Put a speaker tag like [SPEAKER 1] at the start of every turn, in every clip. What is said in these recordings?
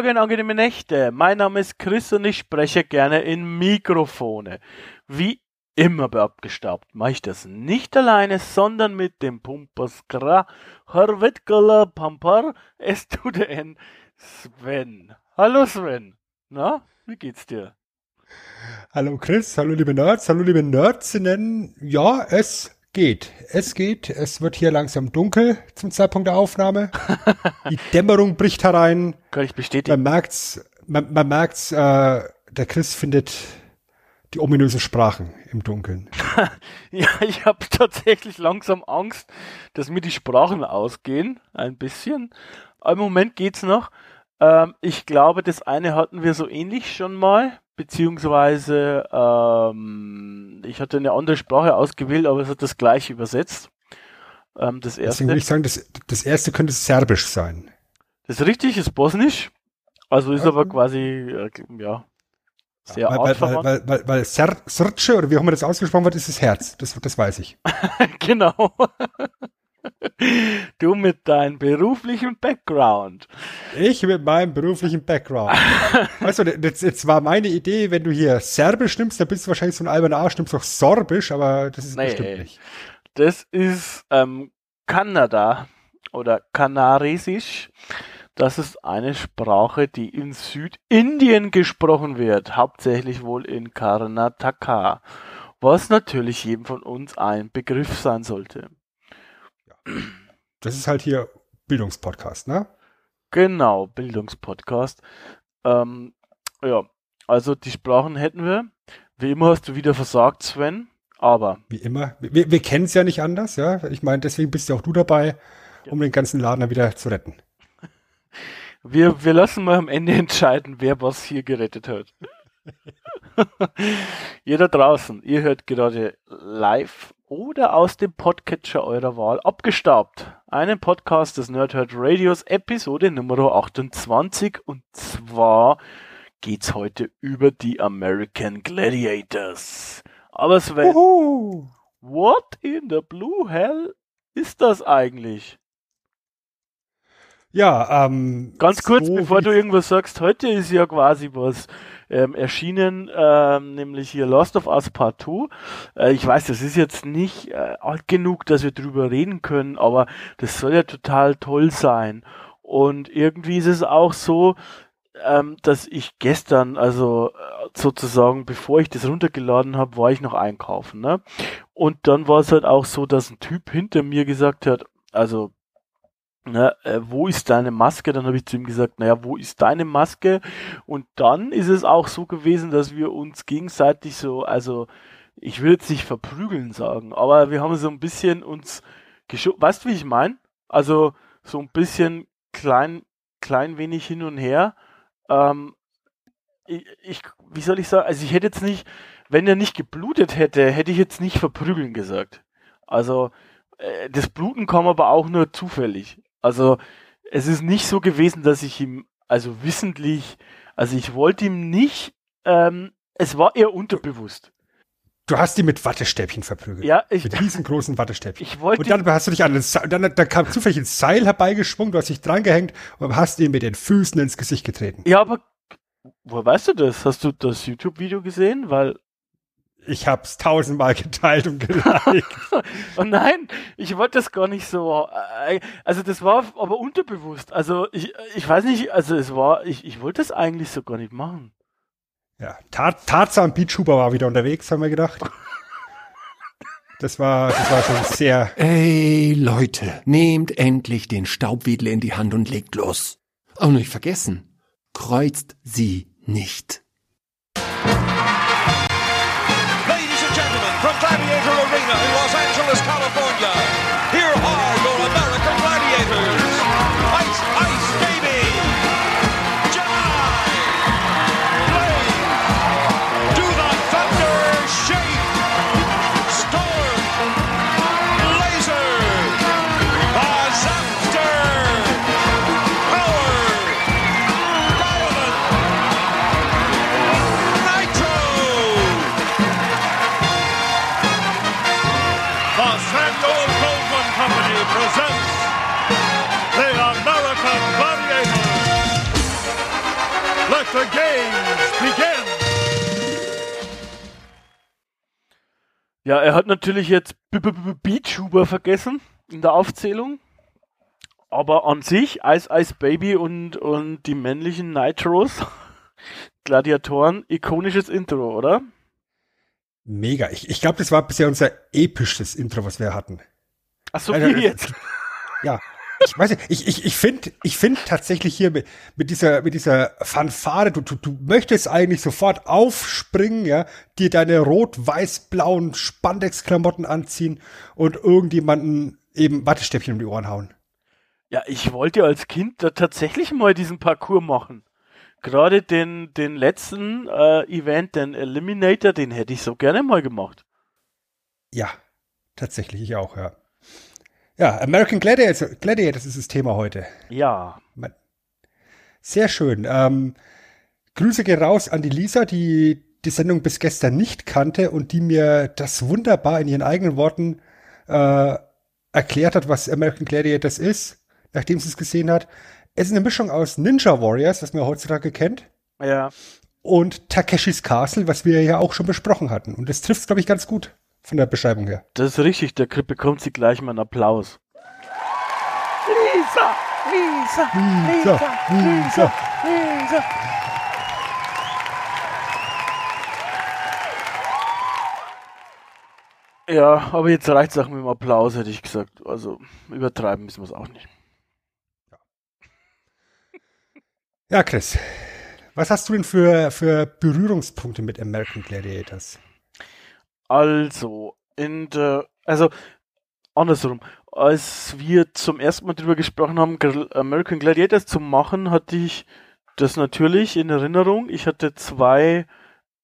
[SPEAKER 1] Und angenehme Nächte. Mein Name ist Chris und ich spreche gerne in Mikrofone. Wie immer bei Abgestaubt mache ich das nicht alleine, sondern mit dem Pumpaskra Harvetkala Pampar STUDN Sven. Hallo Sven. Na, wie geht's dir?
[SPEAKER 2] Hallo Chris, hallo liebe Nerds, hallo liebe Nerdsinnen. Ja, es geht. Es geht. Es wird hier langsam dunkel zum Zeitpunkt der Aufnahme. Die Dämmerung bricht herein.
[SPEAKER 1] Kann ich bestätigen.
[SPEAKER 2] Man merkt's, man, man merkt's, äh, der Chris findet die ominösen Sprachen im Dunkeln.
[SPEAKER 1] ja, ich habe tatsächlich langsam Angst, dass mir die Sprachen ausgehen. Ein bisschen. Aber Im Moment geht's noch. Ähm, ich glaube, das eine hatten wir so ähnlich schon mal beziehungsweise ähm, ich hatte eine andere Sprache ausgewählt, aber es hat das gleiche übersetzt.
[SPEAKER 2] Ähm, das erste. Deswegen würde ich sagen, das, das erste könnte Serbisch sein.
[SPEAKER 1] Das ist richtig, ist Bosnisch. Also ist ja. aber quasi, äh, ja, sehr
[SPEAKER 2] ja, weil, weil, weil, weil, weil Srce, oder wie auch immer das ausgesprochen wird, ist das Herz. Das, das weiß ich.
[SPEAKER 1] genau. Du mit deinem beruflichen Background.
[SPEAKER 2] Ich mit meinem beruflichen Background. weißt du, jetzt, jetzt war meine Idee, wenn du hier Serbisch nimmst, dann bist du wahrscheinlich so ein alberner Arsch, nimmst auch Sorbisch, aber das ist nee, bestimmt nicht.
[SPEAKER 1] Das ist ähm, Kanada oder Kanaresisch. Das ist eine Sprache, die in Südindien gesprochen wird, hauptsächlich wohl in Karnataka, was natürlich jedem von uns ein Begriff sein sollte.
[SPEAKER 2] Das ist halt hier Bildungspodcast, ne?
[SPEAKER 1] Genau, Bildungspodcast. Ähm, ja, also die Sprachen hätten wir. Wie immer hast du wieder versagt, Sven, aber.
[SPEAKER 2] Wie immer. Wir, wir kennen es ja nicht anders, ja. Ich meine, deswegen bist ja auch du dabei, um ja. den ganzen Laden dann wieder zu retten.
[SPEAKER 1] Wir, wir lassen mal am Ende entscheiden, wer was hier gerettet hat. ihr da draußen, ihr hört gerade live oder aus dem Podcatcher eurer Wahl abgestaubt. Einen Podcast des Nerdhurt Radios, Episode Nummer 28. Und zwar geht's heute über die American Gladiators. Aber Sven, Uhu. what in the blue hell ist das eigentlich?
[SPEAKER 2] Ja, ähm.
[SPEAKER 1] Ganz kurz, so bevor du irgendwas sagst, heute ist ja quasi was ähm, erschienen, ähm, nämlich hier Lost of Us Part 2. Äh, ich weiß, das ist jetzt nicht äh, alt genug, dass wir drüber reden können, aber das soll ja total toll sein. Und irgendwie ist es auch so, ähm, dass ich gestern, also äh, sozusagen, bevor ich das runtergeladen habe, war ich noch einkaufen. Ne? Und dann war es halt auch so, dass ein Typ hinter mir gesagt hat, also na, äh, wo ist deine Maske? Dann habe ich zu ihm gesagt, naja, wo ist deine Maske? Und dann ist es auch so gewesen, dass wir uns gegenseitig so, also ich will jetzt nicht verprügeln sagen, aber wir haben so ein bisschen uns geschoben. Weißt du, wie ich meine? Also so ein bisschen klein, klein wenig hin und her. Ähm, ich, ich, wie soll ich sagen? Also ich hätte jetzt nicht, wenn er nicht geblutet hätte, hätte ich jetzt nicht verprügeln gesagt. Also äh, das Bluten kam aber auch nur zufällig. Also es ist nicht so gewesen, dass ich ihm, also wissentlich, also ich wollte ihm nicht, ähm, es war eher unterbewusst.
[SPEAKER 2] Du hast ihn mit Wattestäbchen verprügelt.
[SPEAKER 1] Ja, ich.
[SPEAKER 2] Mit riesengroßen Wattestäbchen.
[SPEAKER 1] Ich wollte.
[SPEAKER 2] Und dann hast du dich an den Seil, dann, dann kam zufällig ein Seil herbeigeschwungen, du hast dich drangehängt und hast ihn mit den Füßen ins Gesicht getreten.
[SPEAKER 1] Ja, aber woher weißt du das? Hast du das YouTube-Video gesehen? Weil
[SPEAKER 2] ich hab's tausendmal geteilt und geliked.
[SPEAKER 1] oh nein, ich wollte das gar nicht so. Äh, also das war aber unterbewusst. Also ich, ich weiß nicht, also es war, ich, ich wollte das eigentlich so gar nicht machen.
[SPEAKER 2] Ja, Tar Tarzan Beachhuber war wieder unterwegs, haben wir gedacht. Das war, das war schon sehr.
[SPEAKER 3] Ey, Leute, nehmt endlich den Staubwedel in die Hand und legt los. Oh, nicht vergessen, kreuzt sie nicht.
[SPEAKER 1] Arena in Los Angeles, California. Ja, er hat natürlich jetzt Beachhuber vergessen in der Aufzählung. Aber an sich, Ice Ice Baby und, und die männlichen Nitros, Gladiatoren, ikonisches Intro, oder?
[SPEAKER 2] Mega. Ich, ich glaube, das war bisher unser episches Intro, was wir hatten.
[SPEAKER 1] Ach so, also, wie jetzt?
[SPEAKER 2] Ja. Ich weiß nicht, ich, ich, ich finde ich find tatsächlich hier mit, mit dieser, mit dieser Fanfare, du, du, du möchtest eigentlich sofort aufspringen, ja, dir deine rot-weiß-blauen Spandex-Klamotten anziehen und irgendjemanden eben Wattestäbchen um die Ohren hauen.
[SPEAKER 1] Ja, ich wollte als Kind da tatsächlich mal diesen Parcours machen. Gerade den, den letzten äh, Event, den Eliminator, den hätte ich so gerne mal gemacht.
[SPEAKER 2] Ja, tatsächlich, ich auch, ja. Ja, American Gladiators, Gladiators ist das Thema heute.
[SPEAKER 1] Ja.
[SPEAKER 2] Sehr schön. Ähm, Grüße gehen raus an die Lisa, die die Sendung bis gestern nicht kannte und die mir das wunderbar in ihren eigenen Worten äh, erklärt hat, was American Gladiators ist, nachdem sie es gesehen hat. Es ist eine Mischung aus Ninja Warriors, was man heutzutage kennt.
[SPEAKER 1] Ja.
[SPEAKER 2] Und Takeshis Castle, was wir ja auch schon besprochen hatten. Und das trifft, glaube ich, ganz gut von der Beschreibung her.
[SPEAKER 1] Das ist richtig, der Kripp bekommt sie gleich mal einen Applaus. Lisa, Lisa, Lisa, Lisa, Lisa. Ja, aber jetzt reicht es auch mit dem Applaus, hätte ich gesagt. Also übertreiben müssen wir es auch nicht.
[SPEAKER 2] Ja, Chris, was hast du denn für, für Berührungspunkte mit American Gladiators?
[SPEAKER 1] Also, in der, also, andersrum. Als wir zum ersten Mal drüber gesprochen haben, American Gladiators zu machen, hatte ich das natürlich in Erinnerung. Ich hatte zwei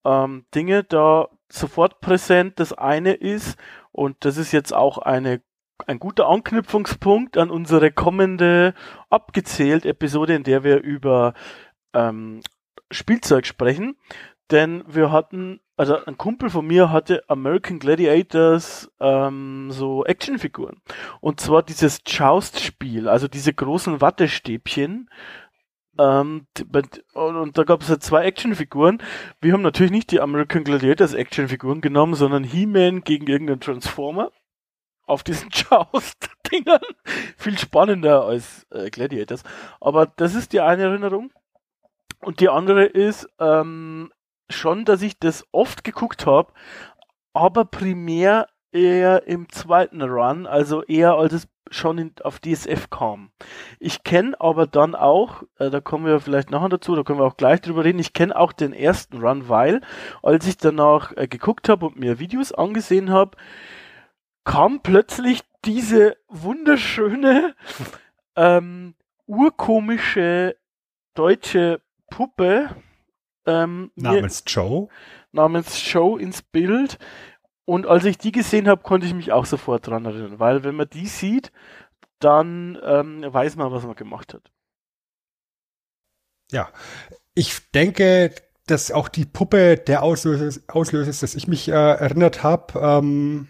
[SPEAKER 1] ähm, Dinge da sofort präsent. Das eine ist, und das ist jetzt auch eine ein guter Anknüpfungspunkt an unsere kommende abgezählt Episode, in der wir über ähm, Spielzeug sprechen. Denn wir hatten also ein Kumpel von mir hatte American Gladiators ähm, so Actionfiguren. Und zwar dieses Joust-Spiel, also diese großen Wattestäbchen. Ähm, und da gab es halt zwei Actionfiguren. Wir haben natürlich nicht die American Gladiators Actionfiguren genommen, sondern He-Man gegen irgendeinen Transformer auf diesen Joust-Dingern. Viel spannender als äh, Gladiators. Aber das ist die eine Erinnerung. Und die andere ist, ähm, schon, dass ich das oft geguckt habe, aber primär eher im zweiten Run, also eher als es schon in, auf DSF kam. Ich kenne aber dann auch, äh, da kommen wir vielleicht nachher dazu, da können wir auch gleich drüber reden, ich kenne auch den ersten Run, weil als ich danach äh, geguckt habe und mir Videos angesehen habe, kam plötzlich diese wunderschöne, ähm, urkomische deutsche Puppe,
[SPEAKER 2] ähm, namens Joe.
[SPEAKER 1] Namens Joe ins Bild. Und als ich die gesehen habe, konnte ich mich auch sofort dran erinnern, weil wenn man die sieht, dann ähm, weiß man, was man gemacht hat.
[SPEAKER 2] Ja, ich denke, dass auch die Puppe der Auslöser, Auslöser ist, dass ich mich äh, erinnert habe, ähm,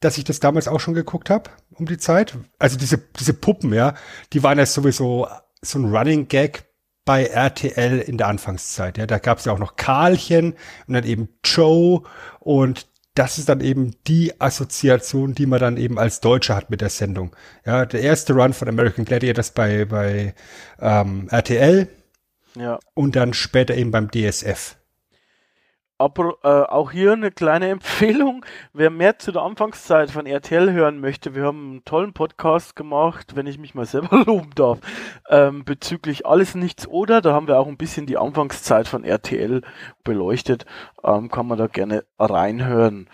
[SPEAKER 2] dass ich das damals auch schon geguckt habe um die Zeit. Also diese, diese Puppen, ja, die waren ja sowieso so ein Running Gag bei RTL in der Anfangszeit. Ja, da gab es ja auch noch Karlchen und dann eben Joe und das ist dann eben die Assoziation, die man dann eben als Deutscher hat mit der Sendung. Ja, der erste Run von American Gladiators bei bei ähm, RTL.
[SPEAKER 1] Ja.
[SPEAKER 2] Und dann später eben beim DSF.
[SPEAKER 1] Aber äh, auch hier eine kleine Empfehlung. Wer mehr zu der Anfangszeit von RTL hören möchte, wir haben einen tollen Podcast gemacht, wenn ich mich mal selber loben darf, ähm, bezüglich alles nichts oder. Da haben wir auch ein bisschen die Anfangszeit von RTL beleuchtet. Ähm, kann man da gerne reinhören.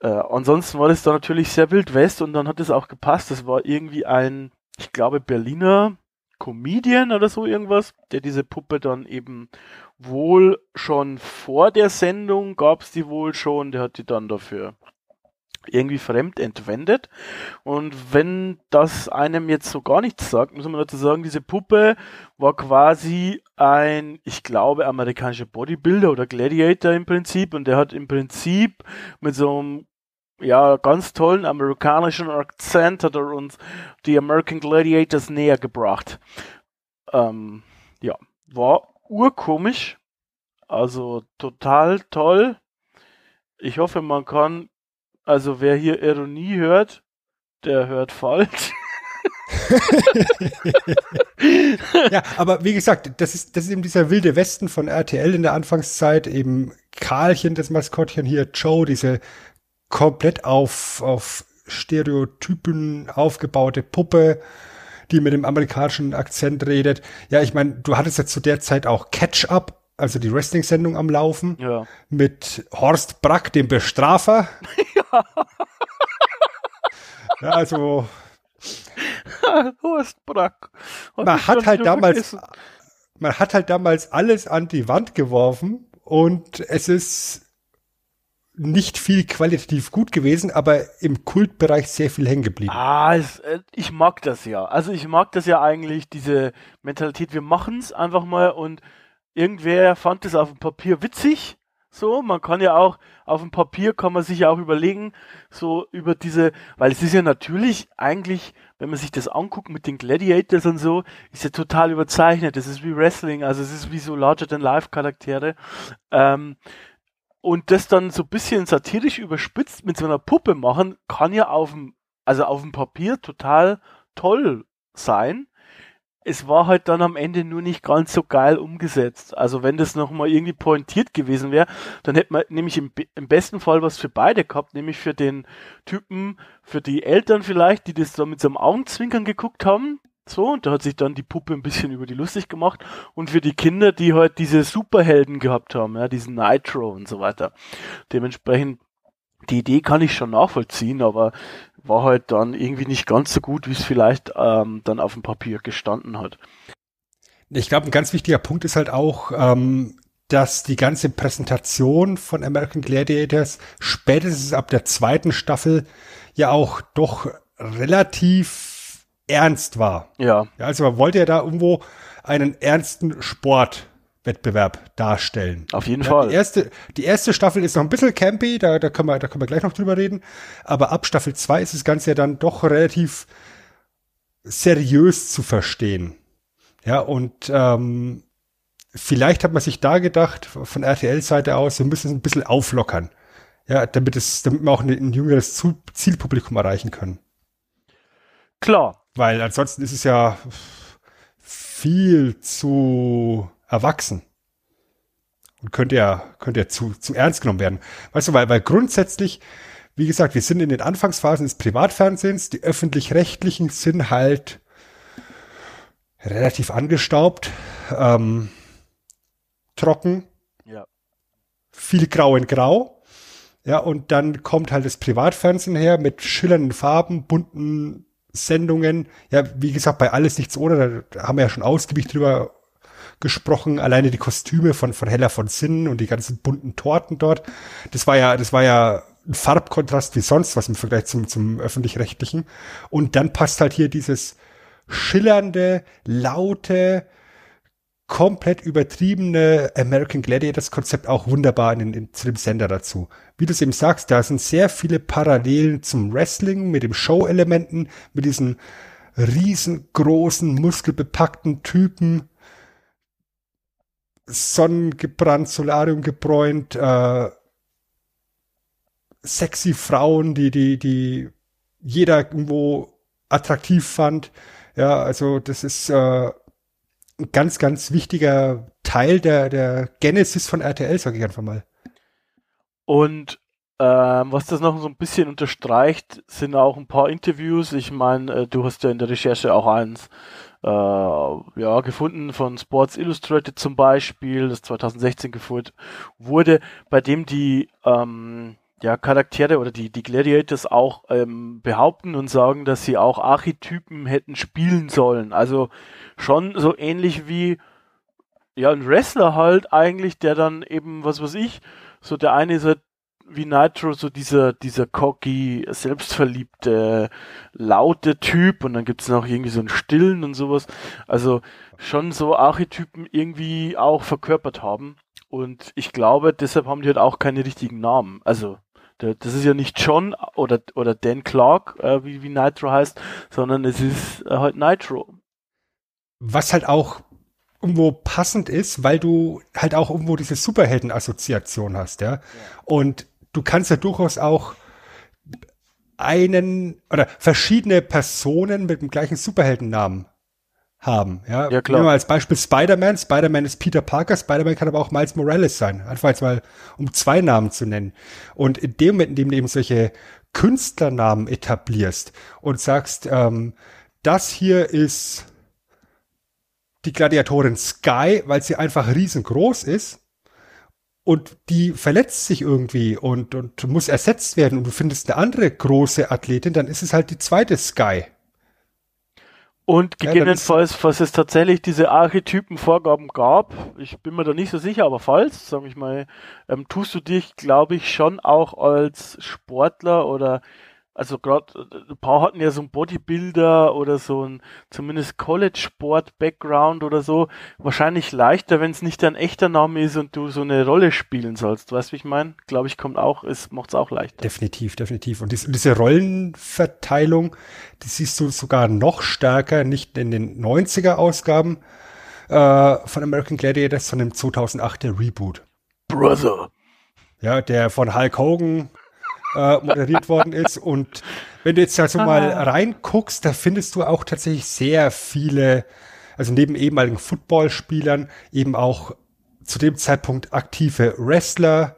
[SPEAKER 1] Äh, ansonsten war das da natürlich sehr wild west und dann hat es auch gepasst. Das war irgendwie ein, ich glaube, Berliner Comedian oder so irgendwas, der diese Puppe dann eben wohl schon vor der Sendung gab es die wohl schon, der hat die dann dafür irgendwie fremd entwendet. Und wenn das einem jetzt so gar nichts sagt, muss man dazu sagen, diese Puppe war quasi ein, ich glaube, amerikanischer Bodybuilder oder Gladiator im Prinzip. Und der hat im Prinzip mit so einem ja, ganz tollen amerikanischen Akzent hat er uns die American Gladiators näher gebracht. Ähm, ja, war urkomisch. Also total toll. Ich hoffe, man kann, also wer hier Ironie hört, der hört falsch.
[SPEAKER 2] ja, aber wie gesagt, das ist, das ist eben dieser wilde Westen von RTL in der Anfangszeit, eben Karlchen, das Maskottchen hier, Joe, diese komplett auf, auf Stereotypen aufgebaute Puppe, die mit dem amerikanischen Akzent redet. Ja, ich meine, du hattest ja zu der Zeit auch Catch-Up, also die Wrestling-Sendung am Laufen,
[SPEAKER 1] ja.
[SPEAKER 2] mit Horst Brack, dem Bestrafer. ja. ja, also
[SPEAKER 1] Horst Brack.
[SPEAKER 2] man hat halt damals, vergessen. man hat halt damals alles an die Wand geworfen und es ist nicht viel qualitativ gut gewesen, aber im Kultbereich sehr viel hängen geblieben.
[SPEAKER 1] Ah, äh, ich mag das ja. Also ich mag das ja eigentlich, diese Mentalität, wir machen es einfach mal und irgendwer fand es auf dem Papier witzig. So, man kann ja auch, auf dem Papier kann man sich ja auch überlegen, so über diese, weil es ist ja natürlich eigentlich, wenn man sich das anguckt mit den Gladiators und so, ist ja total überzeichnet. Das ist wie Wrestling, also es ist wie so larger than life Charaktere. Ähm, und das dann so ein bisschen satirisch überspitzt mit so einer Puppe machen, kann ja auf dem, also auf dem Papier total toll sein. Es war halt dann am Ende nur nicht ganz so geil umgesetzt. Also wenn das nochmal irgendwie pointiert gewesen wäre, dann hätte man nämlich im, im besten Fall was für beide gehabt, nämlich für den Typen, für die Eltern vielleicht, die das da mit so einem Augenzwinkern geguckt haben, so, und da hat sich dann die Puppe ein bisschen über die lustig gemacht. Und für die Kinder, die halt diese Superhelden gehabt haben, ja, diesen Nitro und so weiter. Dementsprechend, die Idee kann ich schon nachvollziehen, aber war halt dann irgendwie nicht ganz so gut, wie es vielleicht ähm, dann auf dem Papier gestanden hat.
[SPEAKER 2] Ich glaube, ein ganz wichtiger Punkt ist halt auch, ähm, dass die ganze Präsentation von American Gladiators spätestens ab der zweiten Staffel ja auch doch relativ ernst war.
[SPEAKER 1] Ja.
[SPEAKER 2] ja also man wollte ja da irgendwo einen ernsten Sportwettbewerb darstellen.
[SPEAKER 1] Auf jeden
[SPEAKER 2] ja,
[SPEAKER 1] Fall.
[SPEAKER 2] Die erste, die erste Staffel ist noch ein bisschen campy, da, da, können wir, da können wir gleich noch drüber reden. Aber ab Staffel 2 ist das Ganze ja dann doch relativ seriös zu verstehen. Ja, und ähm, vielleicht hat man sich da gedacht, von RTL-Seite aus, wir müssen es ein bisschen auflockern. Ja, damit es, damit wir auch ein, ein jüngeres Zielpublikum erreichen können.
[SPEAKER 1] Klar,
[SPEAKER 2] weil ansonsten ist es ja viel zu erwachsen. Und könnte ja, könnte ja zu, zu ernst genommen werden. Weißt du, weil, weil grundsätzlich, wie gesagt, wir sind in den Anfangsphasen des Privatfernsehens, die öffentlich-rechtlichen sind halt relativ angestaubt, ähm, trocken,
[SPEAKER 1] ja.
[SPEAKER 2] viel grau in grau. Ja, und dann kommt halt das Privatfernsehen her mit schillernden Farben, bunten Sendungen. Ja, wie gesagt, bei Alles Nichts Ohne, da haben wir ja schon ausgiebig drüber gesprochen. Alleine die Kostüme von, von Hella von Sinnen und die ganzen bunten Torten dort. Das war ja, das war ja ein Farbkontrast wie sonst was im Vergleich zum, zum öffentlich-rechtlichen. Und dann passt halt hier dieses schillernde, laute, komplett übertriebene American Gladiators Konzept auch wunderbar in, in, zu dem Sender dazu. Wie du es eben sagst, da sind sehr viele Parallelen zum Wrestling mit dem Show-Elementen, mit diesen riesengroßen, muskelbepackten Typen, sonnengebrannt, Solarium gebräunt, äh, sexy Frauen, die, die, die jeder irgendwo attraktiv fand. Ja, also das ist äh, ein ganz, ganz wichtiger Teil der, der Genesis von RTL, sage ich einfach mal.
[SPEAKER 1] Und ähm, was das noch so ein bisschen unterstreicht, sind auch ein paar Interviews. Ich meine, äh, du hast ja in der Recherche auch eins äh, ja, gefunden von Sports Illustrated zum Beispiel, das 2016 geführt wurde, bei dem die ähm, ja, Charaktere oder die, die Gladiators auch ähm, behaupten und sagen, dass sie auch Archetypen hätten spielen sollen. Also schon so ähnlich wie ja ein Wrestler halt eigentlich, der dann eben, was weiß ich, so der eine ist halt wie Nitro, so dieser, dieser cocky, selbstverliebte, laute Typ und dann gibt's noch irgendwie so einen stillen und sowas. Also schon so Archetypen irgendwie auch verkörpert haben. Und ich glaube, deshalb haben die halt auch keine richtigen Namen. Also das ist ja nicht John oder, oder Dan Clark, äh, wie, wie Nitro heißt, sondern es ist äh, halt Nitro.
[SPEAKER 2] Was halt auch irgendwo passend ist, weil du halt auch irgendwo diese Superhelden-Assoziation hast, ja? ja. Und du kannst ja durchaus auch einen oder verschiedene Personen mit dem gleichen Superheldennamen haben. Ja,
[SPEAKER 1] ja klar.
[SPEAKER 2] Nehmen wir als Beispiel Spider-Man. Spider-Man ist Peter Parker. Spider-Man kann aber auch Miles Morales sein. Einfach jetzt mal, um zwei Namen zu nennen. Und in dem Moment, in dem du eben solche Künstlernamen etablierst und sagst, ähm, das hier ist die Gladiatorin Sky, weil sie einfach riesengroß ist und die verletzt sich irgendwie und, und muss ersetzt werden und du findest eine andere große Athletin, dann ist es halt die zweite Sky.
[SPEAKER 1] Und gegebenenfalls, falls es tatsächlich diese Archetypenvorgaben gab, ich bin mir da nicht so sicher, aber falls, sage ich mal, ähm, tust du dich, glaube ich, schon auch als Sportler oder also gerade ein paar hatten ja so einen Bodybuilder oder so ein zumindest College-Sport-Background oder so. Wahrscheinlich leichter, wenn es nicht dein echter Name ist und du so eine Rolle spielen sollst. Weißt du, wie ich meine? Glaube ich, kommt auch, es macht es auch leichter.
[SPEAKER 2] Definitiv, definitiv. Und diese Rollenverteilung, die siehst du sogar noch stärker, nicht in den 90er-Ausgaben äh, von American Gladiators, sondern im 2008er Reboot.
[SPEAKER 1] Brother.
[SPEAKER 2] Ja, der von Hulk Hogan äh, moderiert worden ist. Und wenn du jetzt also mal reinguckst, da findest du auch tatsächlich sehr viele, also neben ehemaligen Footballspielern eben auch zu dem Zeitpunkt aktive Wrestler,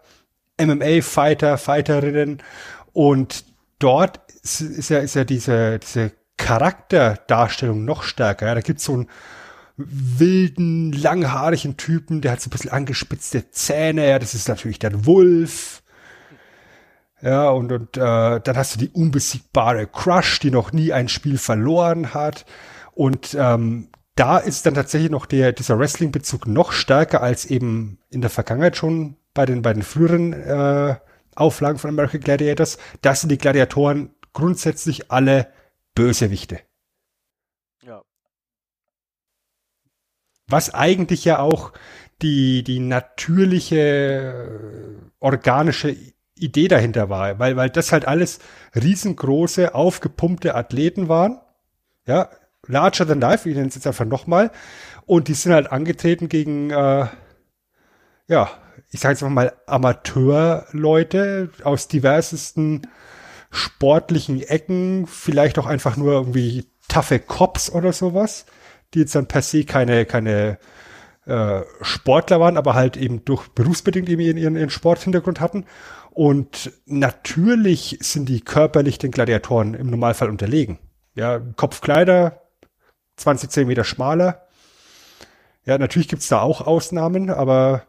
[SPEAKER 2] MMA-Fighter, Fighterinnen und dort ist ja, ist ja diese, diese Charakterdarstellung noch stärker. Ja, da gibt's so einen wilden, langhaarigen Typen, der hat so ein bisschen angespitzte Zähne, ja, das ist natürlich der Wolf. Ja, und, und äh, dann hast du die unbesiegbare Crush, die noch nie ein Spiel verloren hat. Und ähm, da ist dann tatsächlich noch der, dieser Wrestling-Bezug noch stärker als eben in der Vergangenheit schon bei den, bei den früheren äh, Auflagen von American Gladiators. Da sind die Gladiatoren grundsätzlich alle Bösewichte.
[SPEAKER 1] Ja.
[SPEAKER 2] Was eigentlich ja auch die, die natürliche, äh, organische Idee dahinter war, weil, weil das halt alles riesengroße, aufgepumpte Athleten waren. Ja, larger than life, ich nenne es jetzt einfach nochmal. Und die sind halt angetreten gegen, äh, ja, ich sage jetzt mal Amateurleute aus diversesten sportlichen Ecken, vielleicht auch einfach nur irgendwie taffe Cops oder sowas, die jetzt dann per se keine, keine äh, Sportler waren, aber halt eben durch berufsbedingt eben ihren, ihren Sporthintergrund hatten. Und natürlich sind die körperlich den Gladiatoren im Normalfall unterlegen. Ja, Kopf kleiner, 20 Zentimeter schmaler. Ja, natürlich gibt's da auch Ausnahmen, aber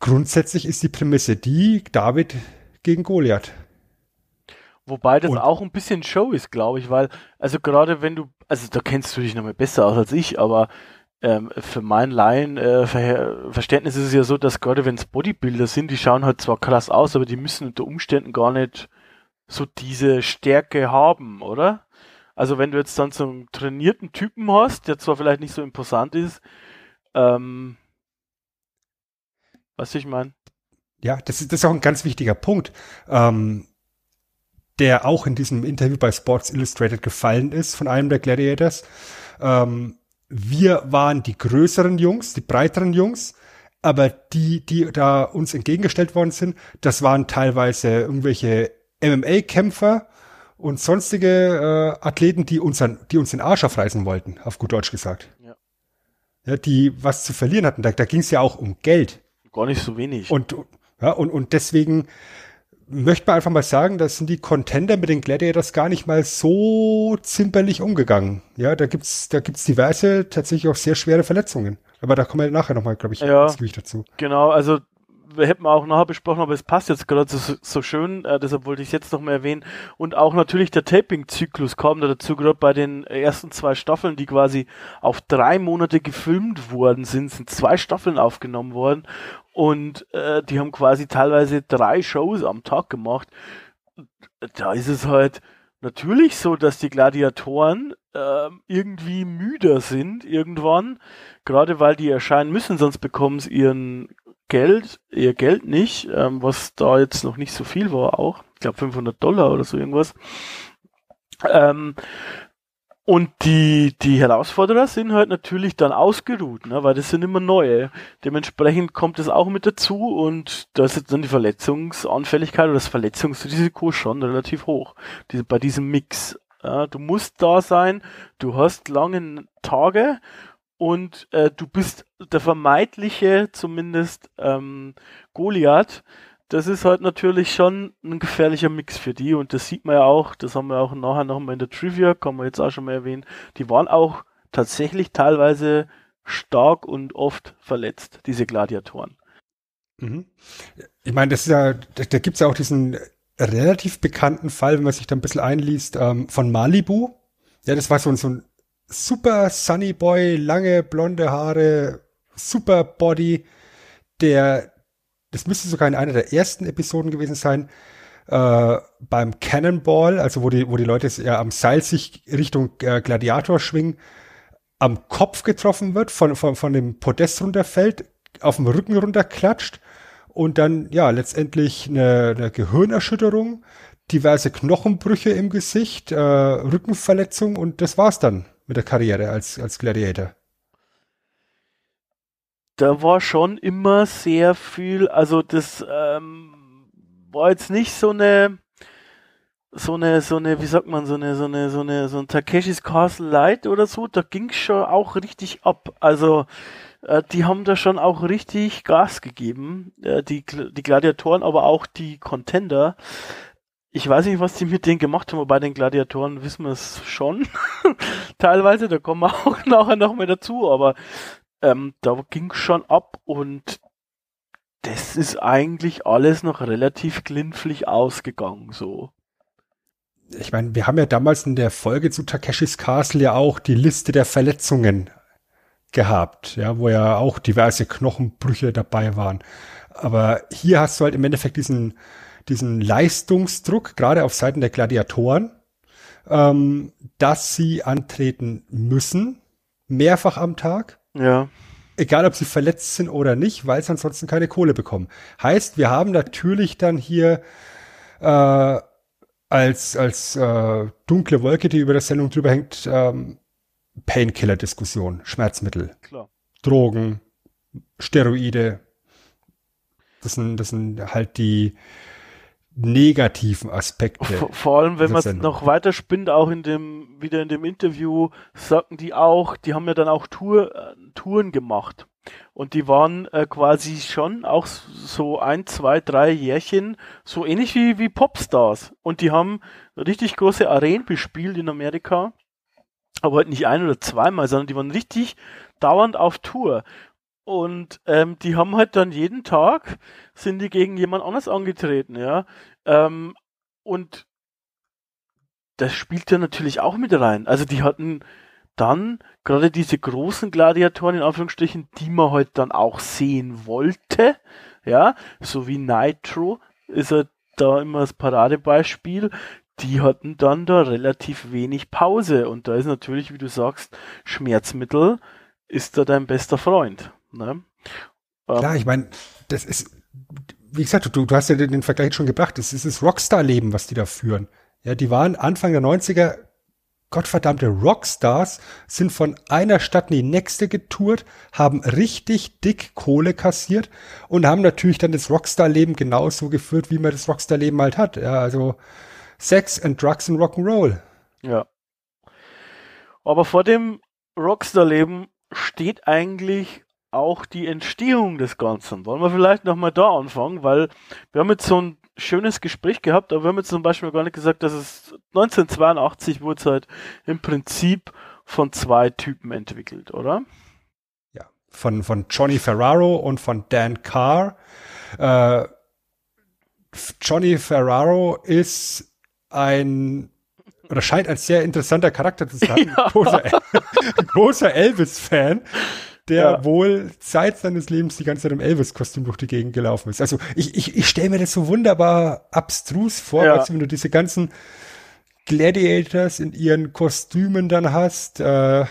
[SPEAKER 2] grundsätzlich ist die Prämisse die, David gegen Goliath.
[SPEAKER 1] Wobei das Und auch ein bisschen Show ist, glaube ich, weil, also gerade wenn du, also da kennst du dich noch mal besser aus als ich, aber ähm, für mein Laien-Verständnis äh, ist es ja so, dass gerade wenn es Bodybuilder sind, die schauen halt zwar krass aus, aber die müssen unter Umständen gar nicht so diese Stärke haben, oder? Also wenn du jetzt dann so einen trainierten Typen hast, der zwar vielleicht nicht so imposant ist, ähm, was ich meine?
[SPEAKER 2] Ja, das ist, das ist auch ein ganz wichtiger Punkt, ähm, der auch in diesem Interview bei Sports Illustrated gefallen ist von einem der Gladiators. Ähm, wir waren die größeren Jungs, die breiteren Jungs, aber die, die da uns entgegengestellt worden sind, das waren teilweise irgendwelche MMA-Kämpfer und sonstige äh, Athleten, die uns, an, die uns den Arsch aufreißen wollten, auf gut Deutsch gesagt. Ja. ja die was zu verlieren hatten. Da, da ging es ja auch um Geld.
[SPEAKER 1] Gar nicht so wenig.
[SPEAKER 2] Und, ja, und, und deswegen möchte man einfach mal sagen, da sind die Contender mit den Gladiators gar nicht mal so zimperlich umgegangen. Ja, da gibt's, da gibt's diverse, tatsächlich auch sehr schwere Verletzungen. Aber da kommen wir nachher nochmal, glaube ich,
[SPEAKER 1] ja, dazu. Genau, also wir hätten auch nachher besprochen, aber es passt jetzt gerade so, so schön, äh, deshalb wollte ich es jetzt noch mal erwähnen. Und auch natürlich der Taping-Zyklus kam da dazu, gerade bei den ersten zwei Staffeln, die quasi auf drei Monate gefilmt worden sind, sind zwei Staffeln aufgenommen worden und äh, die haben quasi teilweise drei Shows am Tag gemacht. Da ist es halt natürlich so, dass die Gladiatoren äh, irgendwie müder sind irgendwann, gerade weil die erscheinen müssen, sonst bekommen sie ihren Geld, ihr Geld nicht, ähm, was da jetzt noch nicht so viel war auch. Ich glaube 500 Dollar oder so irgendwas. Ähm, Und die, die Herausforderer sind halt natürlich dann ausgeruht, ne, weil das sind immer neue. Dementsprechend kommt es auch mit dazu und da ist jetzt dann die Verletzungsanfälligkeit oder das Verletzungsrisiko schon relativ hoch. Diese, bei diesem Mix. Ja, du musst da sein, du hast lange Tage und äh, du bist der vermeintliche, zumindest ähm, Goliath, das ist halt natürlich schon ein gefährlicher Mix für die und das sieht man ja auch, das haben wir auch nachher nochmal in der Trivia, kann man jetzt auch schon mal erwähnen, die waren auch tatsächlich teilweise stark und oft verletzt, diese Gladiatoren.
[SPEAKER 2] Mhm. Ich meine, das ist ja, da, da gibt es ja auch diesen relativ bekannten Fall, wenn man sich da ein bisschen einliest, ähm, von Malibu. Ja, das war so, so ein super Sunny Boy, lange blonde Haare, super Body, der das müsste sogar in einer der ersten Episoden gewesen sein, äh, beim Cannonball, also wo die, wo die Leute ja am Seil sich Richtung äh, Gladiator schwingen, am Kopf getroffen wird, von, von, von dem Podest runterfällt, auf dem Rücken runterklatscht und dann ja letztendlich eine, eine Gehirnerschütterung, diverse Knochenbrüche im Gesicht, äh, Rückenverletzung und das war's dann mit der Karriere als, als Gladiator
[SPEAKER 1] da war schon immer sehr viel, also das ähm, war jetzt nicht so eine so eine, so eine, wie sagt man, so eine, so eine, so eine, so ein Takeshis Castle Light oder so, da ging's schon auch richtig ab. Also, äh, die haben da schon auch richtig Gas gegeben, äh, die, die Gladiatoren, aber auch die Contender. Ich weiß nicht, was die mit denen gemacht haben, aber bei den Gladiatoren wissen wir es schon. Teilweise, da kommen wir auch nachher noch mal dazu, aber ähm, da ging schon ab und das ist eigentlich alles noch relativ glimpflich ausgegangen, so.
[SPEAKER 2] Ich meine, wir haben ja damals in der Folge zu Takeshis Castle ja auch die Liste der Verletzungen gehabt, ja, wo ja auch diverse Knochenbrüche dabei waren. Aber hier hast du halt im Endeffekt diesen, diesen Leistungsdruck, gerade auf Seiten der Gladiatoren, ähm, dass sie antreten müssen, mehrfach am Tag.
[SPEAKER 1] Ja.
[SPEAKER 2] Egal, ob sie verletzt sind oder nicht, weil sie ansonsten keine Kohle bekommen. Heißt, wir haben natürlich dann hier äh, als, als äh, dunkle Wolke, die über der Sendung drüber hängt, ähm, Painkiller-Diskussion, Schmerzmittel,
[SPEAKER 1] Klar.
[SPEAKER 2] Drogen, Steroide. Das sind, das sind halt die, negativen Aspekte.
[SPEAKER 1] Vor, vor allem, wenn man es noch weiter spinnt, auch in dem, wieder in dem Interview, sagten die auch, die haben ja dann auch Tour, äh, Touren gemacht. Und die waren äh, quasi schon auch so ein, zwei, drei Jährchen, so ähnlich wie, wie Popstars. Und die haben richtig große Arenen bespielt in Amerika. Aber halt nicht ein oder zweimal, sondern die waren richtig dauernd auf Tour. Und ähm, die haben halt dann jeden Tag, sind die gegen jemand anders angetreten, ja. Ähm, und das spielt ja natürlich auch mit rein. Also die hatten dann gerade diese großen Gladiatoren, in Anführungsstrichen, die man halt dann auch sehen wollte, ja, so wie Nitro ist er da immer das Paradebeispiel, die hatten dann da relativ wenig Pause und da ist natürlich, wie du sagst, Schmerzmittel ist da dein bester Freund. Ne?
[SPEAKER 2] Klar, ich meine, das ist, wie gesagt, du, du hast ja den, Vergleich schon gebracht, das ist das Rockstar-Leben, was die da führen. Ja, die waren Anfang der 90er gottverdammte Rockstars, sind von einer Stadt in die nächste getourt, haben richtig dick Kohle kassiert und haben natürlich dann das Rockstar-Leben genauso geführt, wie man das Rockstar-Leben halt hat. Ja, also Sex and Drugs and Rock'n'Roll.
[SPEAKER 1] Ja. Aber vor dem Rockstar-Leben steht eigentlich auch die Entstehung des Ganzen. Wollen wir vielleicht nochmal da anfangen, weil wir haben jetzt so ein schönes Gespräch gehabt, aber wir haben jetzt zum Beispiel gar nicht gesagt, dass es 1982 wurde es halt im Prinzip von zwei Typen entwickelt, oder?
[SPEAKER 2] Ja, von, von Johnny Ferraro und von Dan Carr. Äh, Johnny Ferraro ist ein oder scheint ein sehr interessanter Charakter zu sein. Ja. Großer, großer Elvis-Fan der ja. wohl Zeit seines Lebens die ganze Zeit im Elvis-Kostüm durch die Gegend gelaufen ist. Also ich, ich, ich stelle mir das so wunderbar abstrus vor, ja. als wenn du diese ganzen Gladiators in ihren Kostümen dann hast, äh,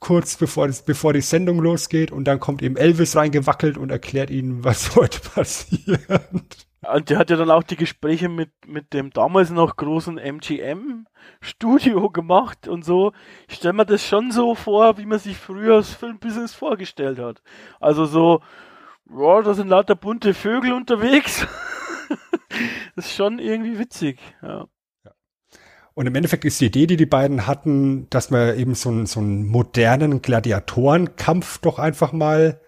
[SPEAKER 2] kurz bevor, das, bevor die Sendung losgeht und dann kommt eben Elvis reingewackelt und erklärt ihnen, was heute passiert.
[SPEAKER 1] Und der hat ja dann auch die Gespräche mit, mit dem damals noch großen MGM-Studio gemacht und so. Ich stelle mir das schon so vor, wie man sich früher das Filmbusiness vorgestellt hat. Also so, ja, da sind lauter bunte Vögel unterwegs. das ist schon irgendwie witzig, ja.
[SPEAKER 2] Und im Endeffekt ist die Idee, die die beiden hatten, dass man eben so einen, so einen modernen Gladiatorenkampf doch einfach mal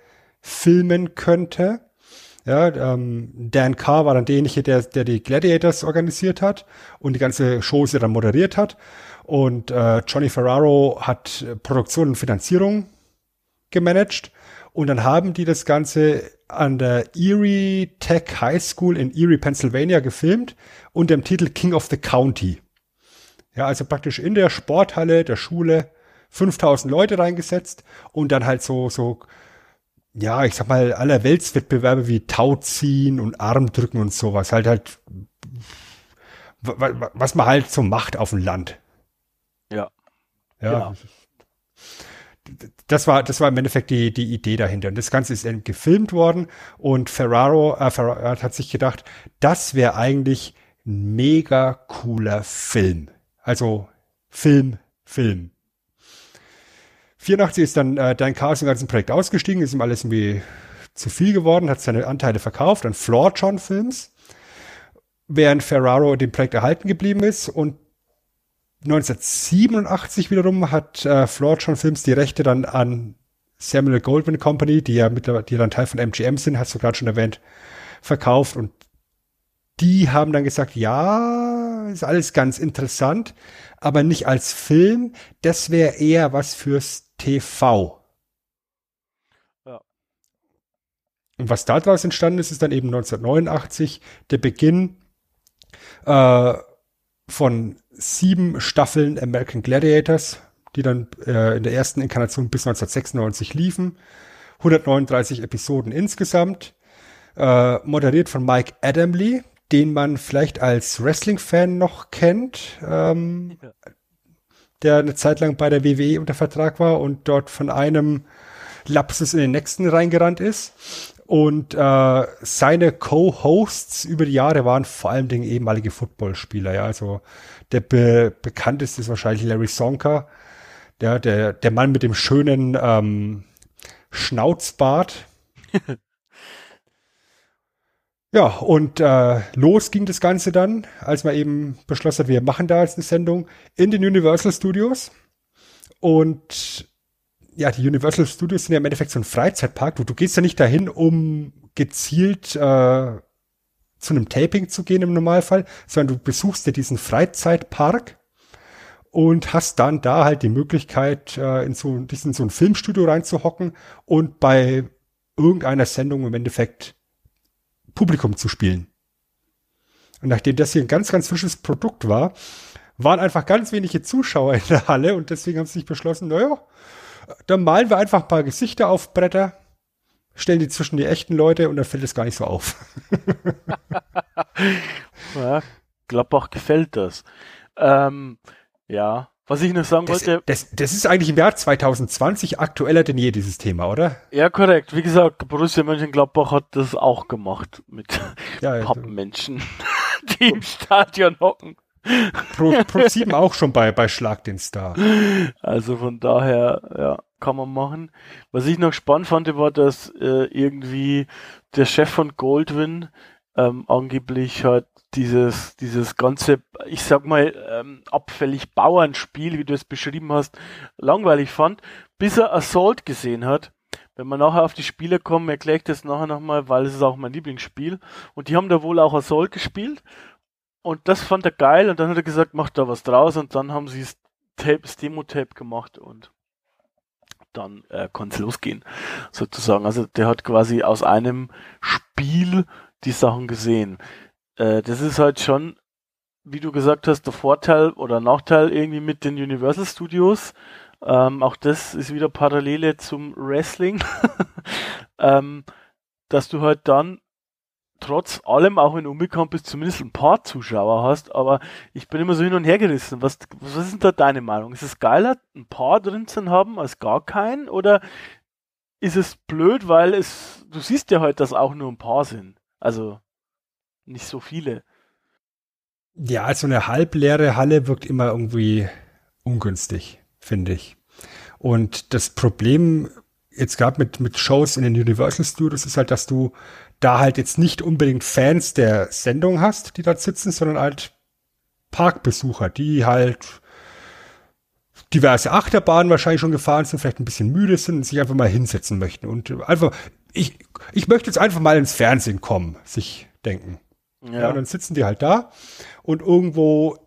[SPEAKER 2] filmen könnte. Ja, ähm, Dan Carr war dann derjenige, der, der die Gladiators organisiert hat und die ganze Show sie dann moderiert hat. Und äh, Johnny Ferraro hat Produktion und Finanzierung gemanagt. Und dann haben die das Ganze an der Erie Tech High School in Erie, Pennsylvania gefilmt unter dem Titel King of the County. Ja, also praktisch in der Sporthalle der Schule 5000 Leute reingesetzt und dann halt so, so, ja, ich sag mal, aller Weltswettbewerbe wie Tauziehen und Armdrücken und sowas. Halt halt, was man halt so macht auf dem Land.
[SPEAKER 1] Ja.
[SPEAKER 2] Ja. Genau. Das war, das war im Endeffekt die, die Idee dahinter. Und das Ganze ist eben gefilmt worden und Ferraro, äh, Ferraro hat sich gedacht, das wäre eigentlich ein mega cooler Film. Also Film, Film. 84 ist dann äh, Dan Carlson aus dem Projekt ausgestiegen, ist ihm alles irgendwie zu viel geworden, hat seine Anteile verkauft an Floor John Films, während Ferraro dem Projekt erhalten geblieben ist. Und 1987 wiederum hat äh, Floor John Films die Rechte dann an Samuel Goldwyn Company, die ja mittlerweile, die dann Teil von MGM sind, hast du gerade schon erwähnt, verkauft. Und die haben dann gesagt, ja, ist alles ganz interessant, aber nicht als Film. Das wäre eher was fürs TV. Ja. Und was daraus entstanden ist, ist dann eben 1989 der Beginn äh, von sieben Staffeln American Gladiators, die dann äh, in der ersten Inkarnation bis 1996 liefen. 139 Episoden insgesamt. Äh, moderiert von Mike Adamley, den man vielleicht als Wrestling-Fan noch kennt, ähm, ja. der eine Zeit lang bei der WWE unter Vertrag war und dort von einem Lapsus in den nächsten reingerannt ist. Und äh, seine Co-Hosts über die Jahre waren vor allem Dingen ehemalige Footballspieler. Ja, also der be bekannteste ist wahrscheinlich Larry Sonka, der der der Mann mit dem schönen ähm, Schnauzbart. Ja, und äh, los ging das Ganze dann, als man eben beschlossen hat, wir machen da jetzt eine Sendung in den Universal Studios. Und ja, die Universal Studios sind ja im Endeffekt so ein Freizeitpark. Du, du gehst ja nicht dahin, um gezielt äh, zu einem Taping zu gehen im Normalfall, sondern du besuchst ja diesen Freizeitpark und hast dann da halt die Möglichkeit, äh, in so, in so ein Filmstudio reinzuhocken und bei irgendeiner Sendung im Endeffekt Publikum zu spielen. Und nachdem das hier ein ganz, ganz frisches Produkt war, waren einfach ganz wenige Zuschauer in der Halle und deswegen haben sie sich beschlossen, naja, dann malen wir einfach ein paar Gesichter auf Bretter, stellen die zwischen die echten Leute und dann fällt es gar nicht so auf.
[SPEAKER 1] ja, Gladbach gefällt das. Ähm, ja, was ich noch sagen
[SPEAKER 2] das,
[SPEAKER 1] wollte.
[SPEAKER 2] Das, das ist eigentlich im Jahr 2020 aktueller denn je, dieses Thema, oder?
[SPEAKER 1] Ja, korrekt. Wie gesagt, Borussia Mönchengladbach hat das auch gemacht mit ja, Pappenmenschen, die im Stadion hocken.
[SPEAKER 2] Pro, Pro 7 auch schon bei, bei Schlag den Star.
[SPEAKER 1] Also von daher, ja, kann man machen. Was ich noch spannend fand, war, dass äh, irgendwie der Chef von Goldwyn ähm, angeblich halt dieses, dieses ganze, ich sag mal, ähm, abfällig Bauernspiel, wie du es beschrieben hast, langweilig fand, bis er Assault gesehen hat. Wenn wir nachher auf die Spiele kommen, erkläre ich das nachher nochmal, weil es ist auch mein Lieblingsspiel. Und die haben da wohl auch Assault gespielt. Und das fand er geil und dann hat er gesagt, macht da was draus und dann haben sie das Tape, das Demo-Tape gemacht und dann äh, konnte es losgehen, sozusagen. Also der hat quasi aus einem Spiel die Sachen gesehen. Äh, das ist halt schon, wie du gesagt hast, der Vorteil oder Nachteil irgendwie mit den Universal Studios. Ähm, auch das ist wieder Parallele zum Wrestling, ähm, dass du halt dann trotz allem, auch wenn du bist, zumindest ein paar Zuschauer hast, aber ich bin immer so hin und her gerissen. Was, was ist denn da deine Meinung? Ist es geiler, ein paar drin zu haben als gar keinen? Oder ist es blöd, weil es, du siehst ja halt, dass auch nur ein paar sind? Also, nicht so viele.
[SPEAKER 2] Ja, also eine halbleere Halle wirkt immer irgendwie ungünstig, finde ich. Und das Problem jetzt gerade mit, mit Shows in den Universal Studios ist halt, dass du da halt jetzt nicht unbedingt Fans der Sendung hast, die dort sitzen, sondern halt Parkbesucher, die halt diverse Achterbahnen wahrscheinlich schon gefahren sind, vielleicht ein bisschen müde sind und sich einfach mal hinsetzen möchten und einfach, ich, ich möchte jetzt einfach mal ins Fernsehen kommen, sich denken. Ja. ja und dann sitzen die halt da und irgendwo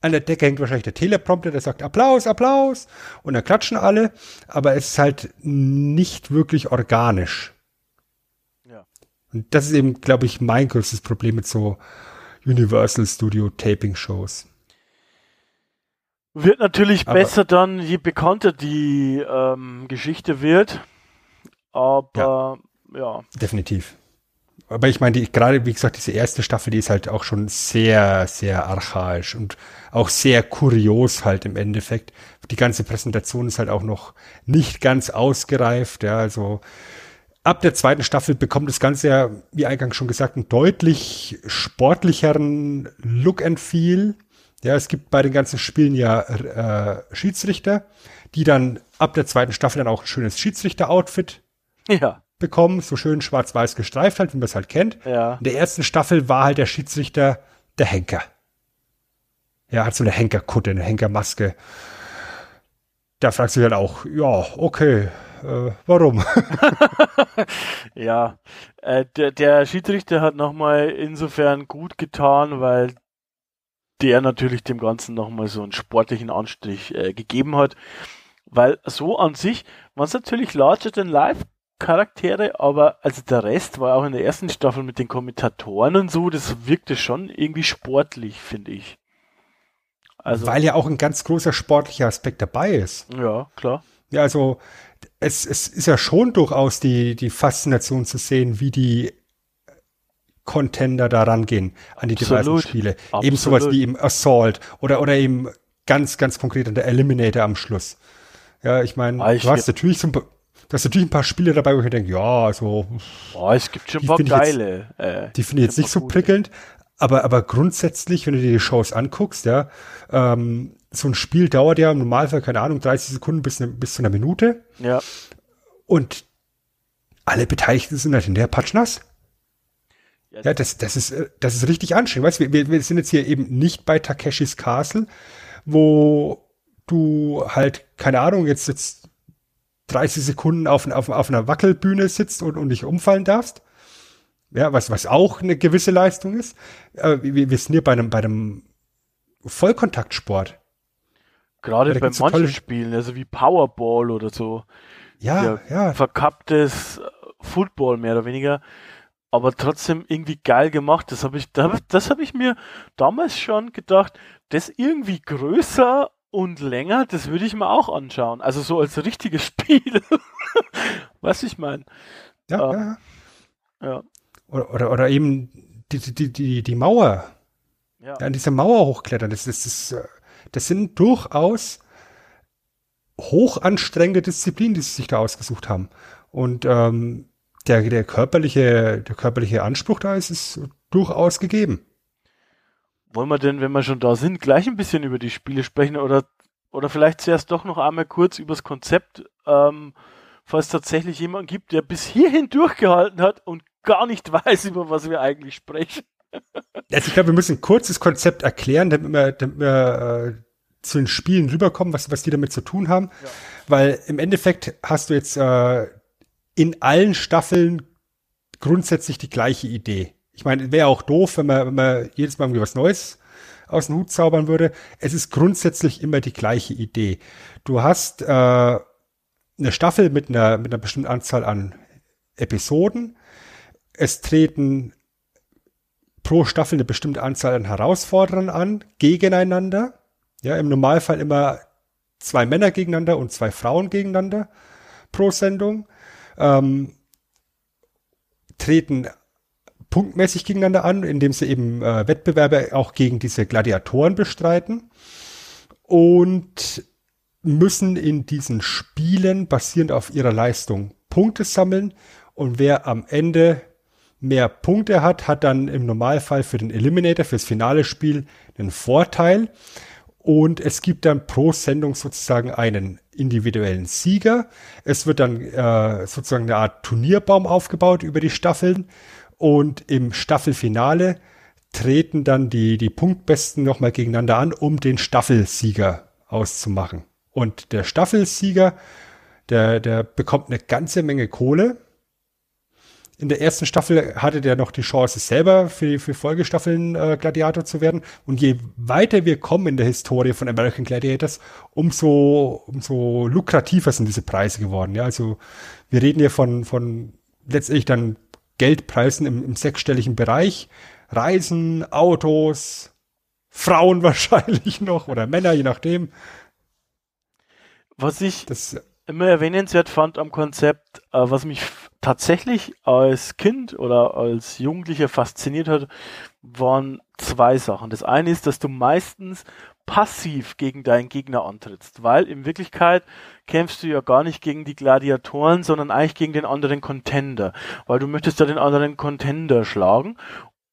[SPEAKER 2] an der Decke hängt wahrscheinlich der Teleprompter, der sagt Applaus, Applaus und dann klatschen alle, aber es ist halt nicht wirklich organisch. Ja. Und das ist eben, glaube ich, mein größtes Problem mit so Universal Studio Taping Shows.
[SPEAKER 1] Wird natürlich aber, besser dann, je bekannter die ähm, Geschichte wird. Aber ja. Ja.
[SPEAKER 2] Definitiv aber ich meine, gerade wie gesagt, diese erste Staffel, die ist halt auch schon sehr, sehr archaisch und auch sehr kurios halt im Endeffekt. Die ganze Präsentation ist halt auch noch nicht ganz ausgereift, ja, also ab der zweiten Staffel bekommt das Ganze ja, wie eingangs schon gesagt, einen deutlich sportlicheren Look and Feel. Ja, es gibt bei den ganzen Spielen ja äh, Schiedsrichter, die dann ab der zweiten Staffel dann auch ein schönes Schiedsrichter-Outfit
[SPEAKER 1] ja
[SPEAKER 2] bekommen, so schön schwarz-weiß gestreift halt, wie man es halt kennt.
[SPEAKER 1] Ja.
[SPEAKER 2] In der ersten Staffel war halt der Schiedsrichter der Henker. Er hat so eine Henkerkutte, eine Henkermaske. Da fragt sich halt auch, ja, okay, äh, warum?
[SPEAKER 1] ja, äh, der, der Schiedsrichter hat nochmal insofern gut getan, weil der natürlich dem Ganzen nochmal so einen sportlichen Anstrich äh, gegeben hat. Weil so an sich war es natürlich larger than life Charaktere, aber also der Rest war auch in der ersten Staffel mit den Kommentatoren und so, das wirkte schon irgendwie sportlich, finde ich.
[SPEAKER 2] Also, Weil ja auch ein ganz großer sportlicher Aspekt dabei ist.
[SPEAKER 1] Ja, klar.
[SPEAKER 2] Ja, also es, es ist ja schon durchaus die, die Faszination zu sehen, wie die Contender da rangehen an die diversen Spiele. Absolut. Eben sowas wie im Assault oder, oder eben ganz, ganz konkret an der Eliminator am Schluss. Ja, ich meine, ah, du hast natürlich so ein da ist natürlich ein paar Spiele dabei, wo ich denke, ja, also.
[SPEAKER 1] Oh, es gibt schon ein paar geile.
[SPEAKER 2] Jetzt, äh, die finde ich jetzt nicht so prickelnd. Aber, aber grundsätzlich, wenn du dir die Shows anguckst, ja, ähm, so ein Spiel dauert ja im Normalfall, keine Ahnung, 30 Sekunden bis, ne, bis zu einer Minute.
[SPEAKER 1] Ja.
[SPEAKER 2] Und alle Beteiligten sind halt in der patschnass. Ja, ja, das, das ist, das ist richtig anstrengend. Weißt du, wir, wir sind jetzt hier eben nicht bei Takeshis Castle, wo du halt, keine Ahnung, jetzt, jetzt 30 Sekunden auf, auf, auf einer Wackelbühne sitzt und, und nicht umfallen darfst. Ja, was, was auch eine gewisse Leistung ist. Äh, wir, wir sind hier bei einem, bei einem Vollkontaktsport.
[SPEAKER 1] Gerade bei manchen Spielen, also wie Powerball oder so.
[SPEAKER 2] Ja, ja, ja.
[SPEAKER 1] Verkapptes Football mehr oder weniger. Aber trotzdem irgendwie geil gemacht. Das habe ich, das habe ich mir damals schon gedacht, das irgendwie größer und länger, das würde ich mir auch anschauen. Also so als richtiges Spiel. Was ich meine.
[SPEAKER 2] Ja, ähm, ja. ja. Oder, oder, oder eben die, die, die, die Mauer. Ja. An dieser Mauer hochklettern. Das, das, das, das sind durchaus hochanstrengende Disziplinen, die sie sich da ausgesucht haben. Und ähm, der, der, körperliche, der körperliche Anspruch da ist, ist durchaus gegeben.
[SPEAKER 1] Wollen wir denn, wenn wir schon da sind, gleich ein bisschen über die Spiele sprechen oder, oder vielleicht zuerst doch noch einmal kurz über das Konzept, ähm, falls es tatsächlich jemanden gibt, der bis hierhin durchgehalten hat und gar nicht weiß, über was wir eigentlich sprechen.
[SPEAKER 2] Also ich glaube, wir müssen ein kurzes Konzept erklären, damit wir, damit wir äh, zu den Spielen rüberkommen, was, was die damit zu tun haben. Ja. Weil im Endeffekt hast du jetzt äh, in allen Staffeln grundsätzlich die gleiche Idee. Ich meine, wäre auch doof, wenn man, wenn man jedes Mal irgendwie was Neues aus dem Hut zaubern würde. Es ist grundsätzlich immer die gleiche Idee. Du hast äh, eine Staffel mit einer, mit einer bestimmten Anzahl an Episoden. Es treten pro Staffel eine bestimmte Anzahl an Herausforderern an, gegeneinander. Ja, im Normalfall immer zwei Männer gegeneinander und zwei Frauen gegeneinander pro Sendung. Ähm, treten punktmäßig gegeneinander an, indem sie eben äh, Wettbewerbe auch gegen diese Gladiatoren bestreiten und müssen in diesen Spielen basierend auf ihrer Leistung Punkte sammeln und wer am Ende mehr Punkte hat, hat dann im Normalfall für den Eliminator, fürs finale Spiel einen Vorteil. Und es gibt dann pro Sendung sozusagen einen individuellen Sieger. Es wird dann äh, sozusagen eine Art Turnierbaum aufgebaut über die Staffeln. Und im Staffelfinale treten dann die, die Punktbesten nochmal gegeneinander an, um den Staffelsieger auszumachen. Und der Staffelsieger, der, der bekommt eine ganze Menge Kohle in der ersten Staffel hatte der noch die Chance, selber für, für Folgestaffeln äh, Gladiator zu werden. Und je weiter wir kommen in der Historie von American Gladiators, umso, umso lukrativer sind diese Preise geworden. Ja, also wir reden hier von, von letztendlich dann Geldpreisen im, im sechsstelligen Bereich. Reisen, Autos, Frauen wahrscheinlich noch oder Männer, je nachdem.
[SPEAKER 1] Was ich das, immer erwähnenswert fand am Konzept, äh, was mich tatsächlich als Kind oder als Jugendlicher fasziniert hat, waren zwei Sachen. Das eine ist, dass du meistens passiv gegen deinen Gegner antrittst, weil in Wirklichkeit kämpfst du ja gar nicht gegen die Gladiatoren, sondern eigentlich gegen den anderen Contender, weil du möchtest ja den anderen Contender schlagen,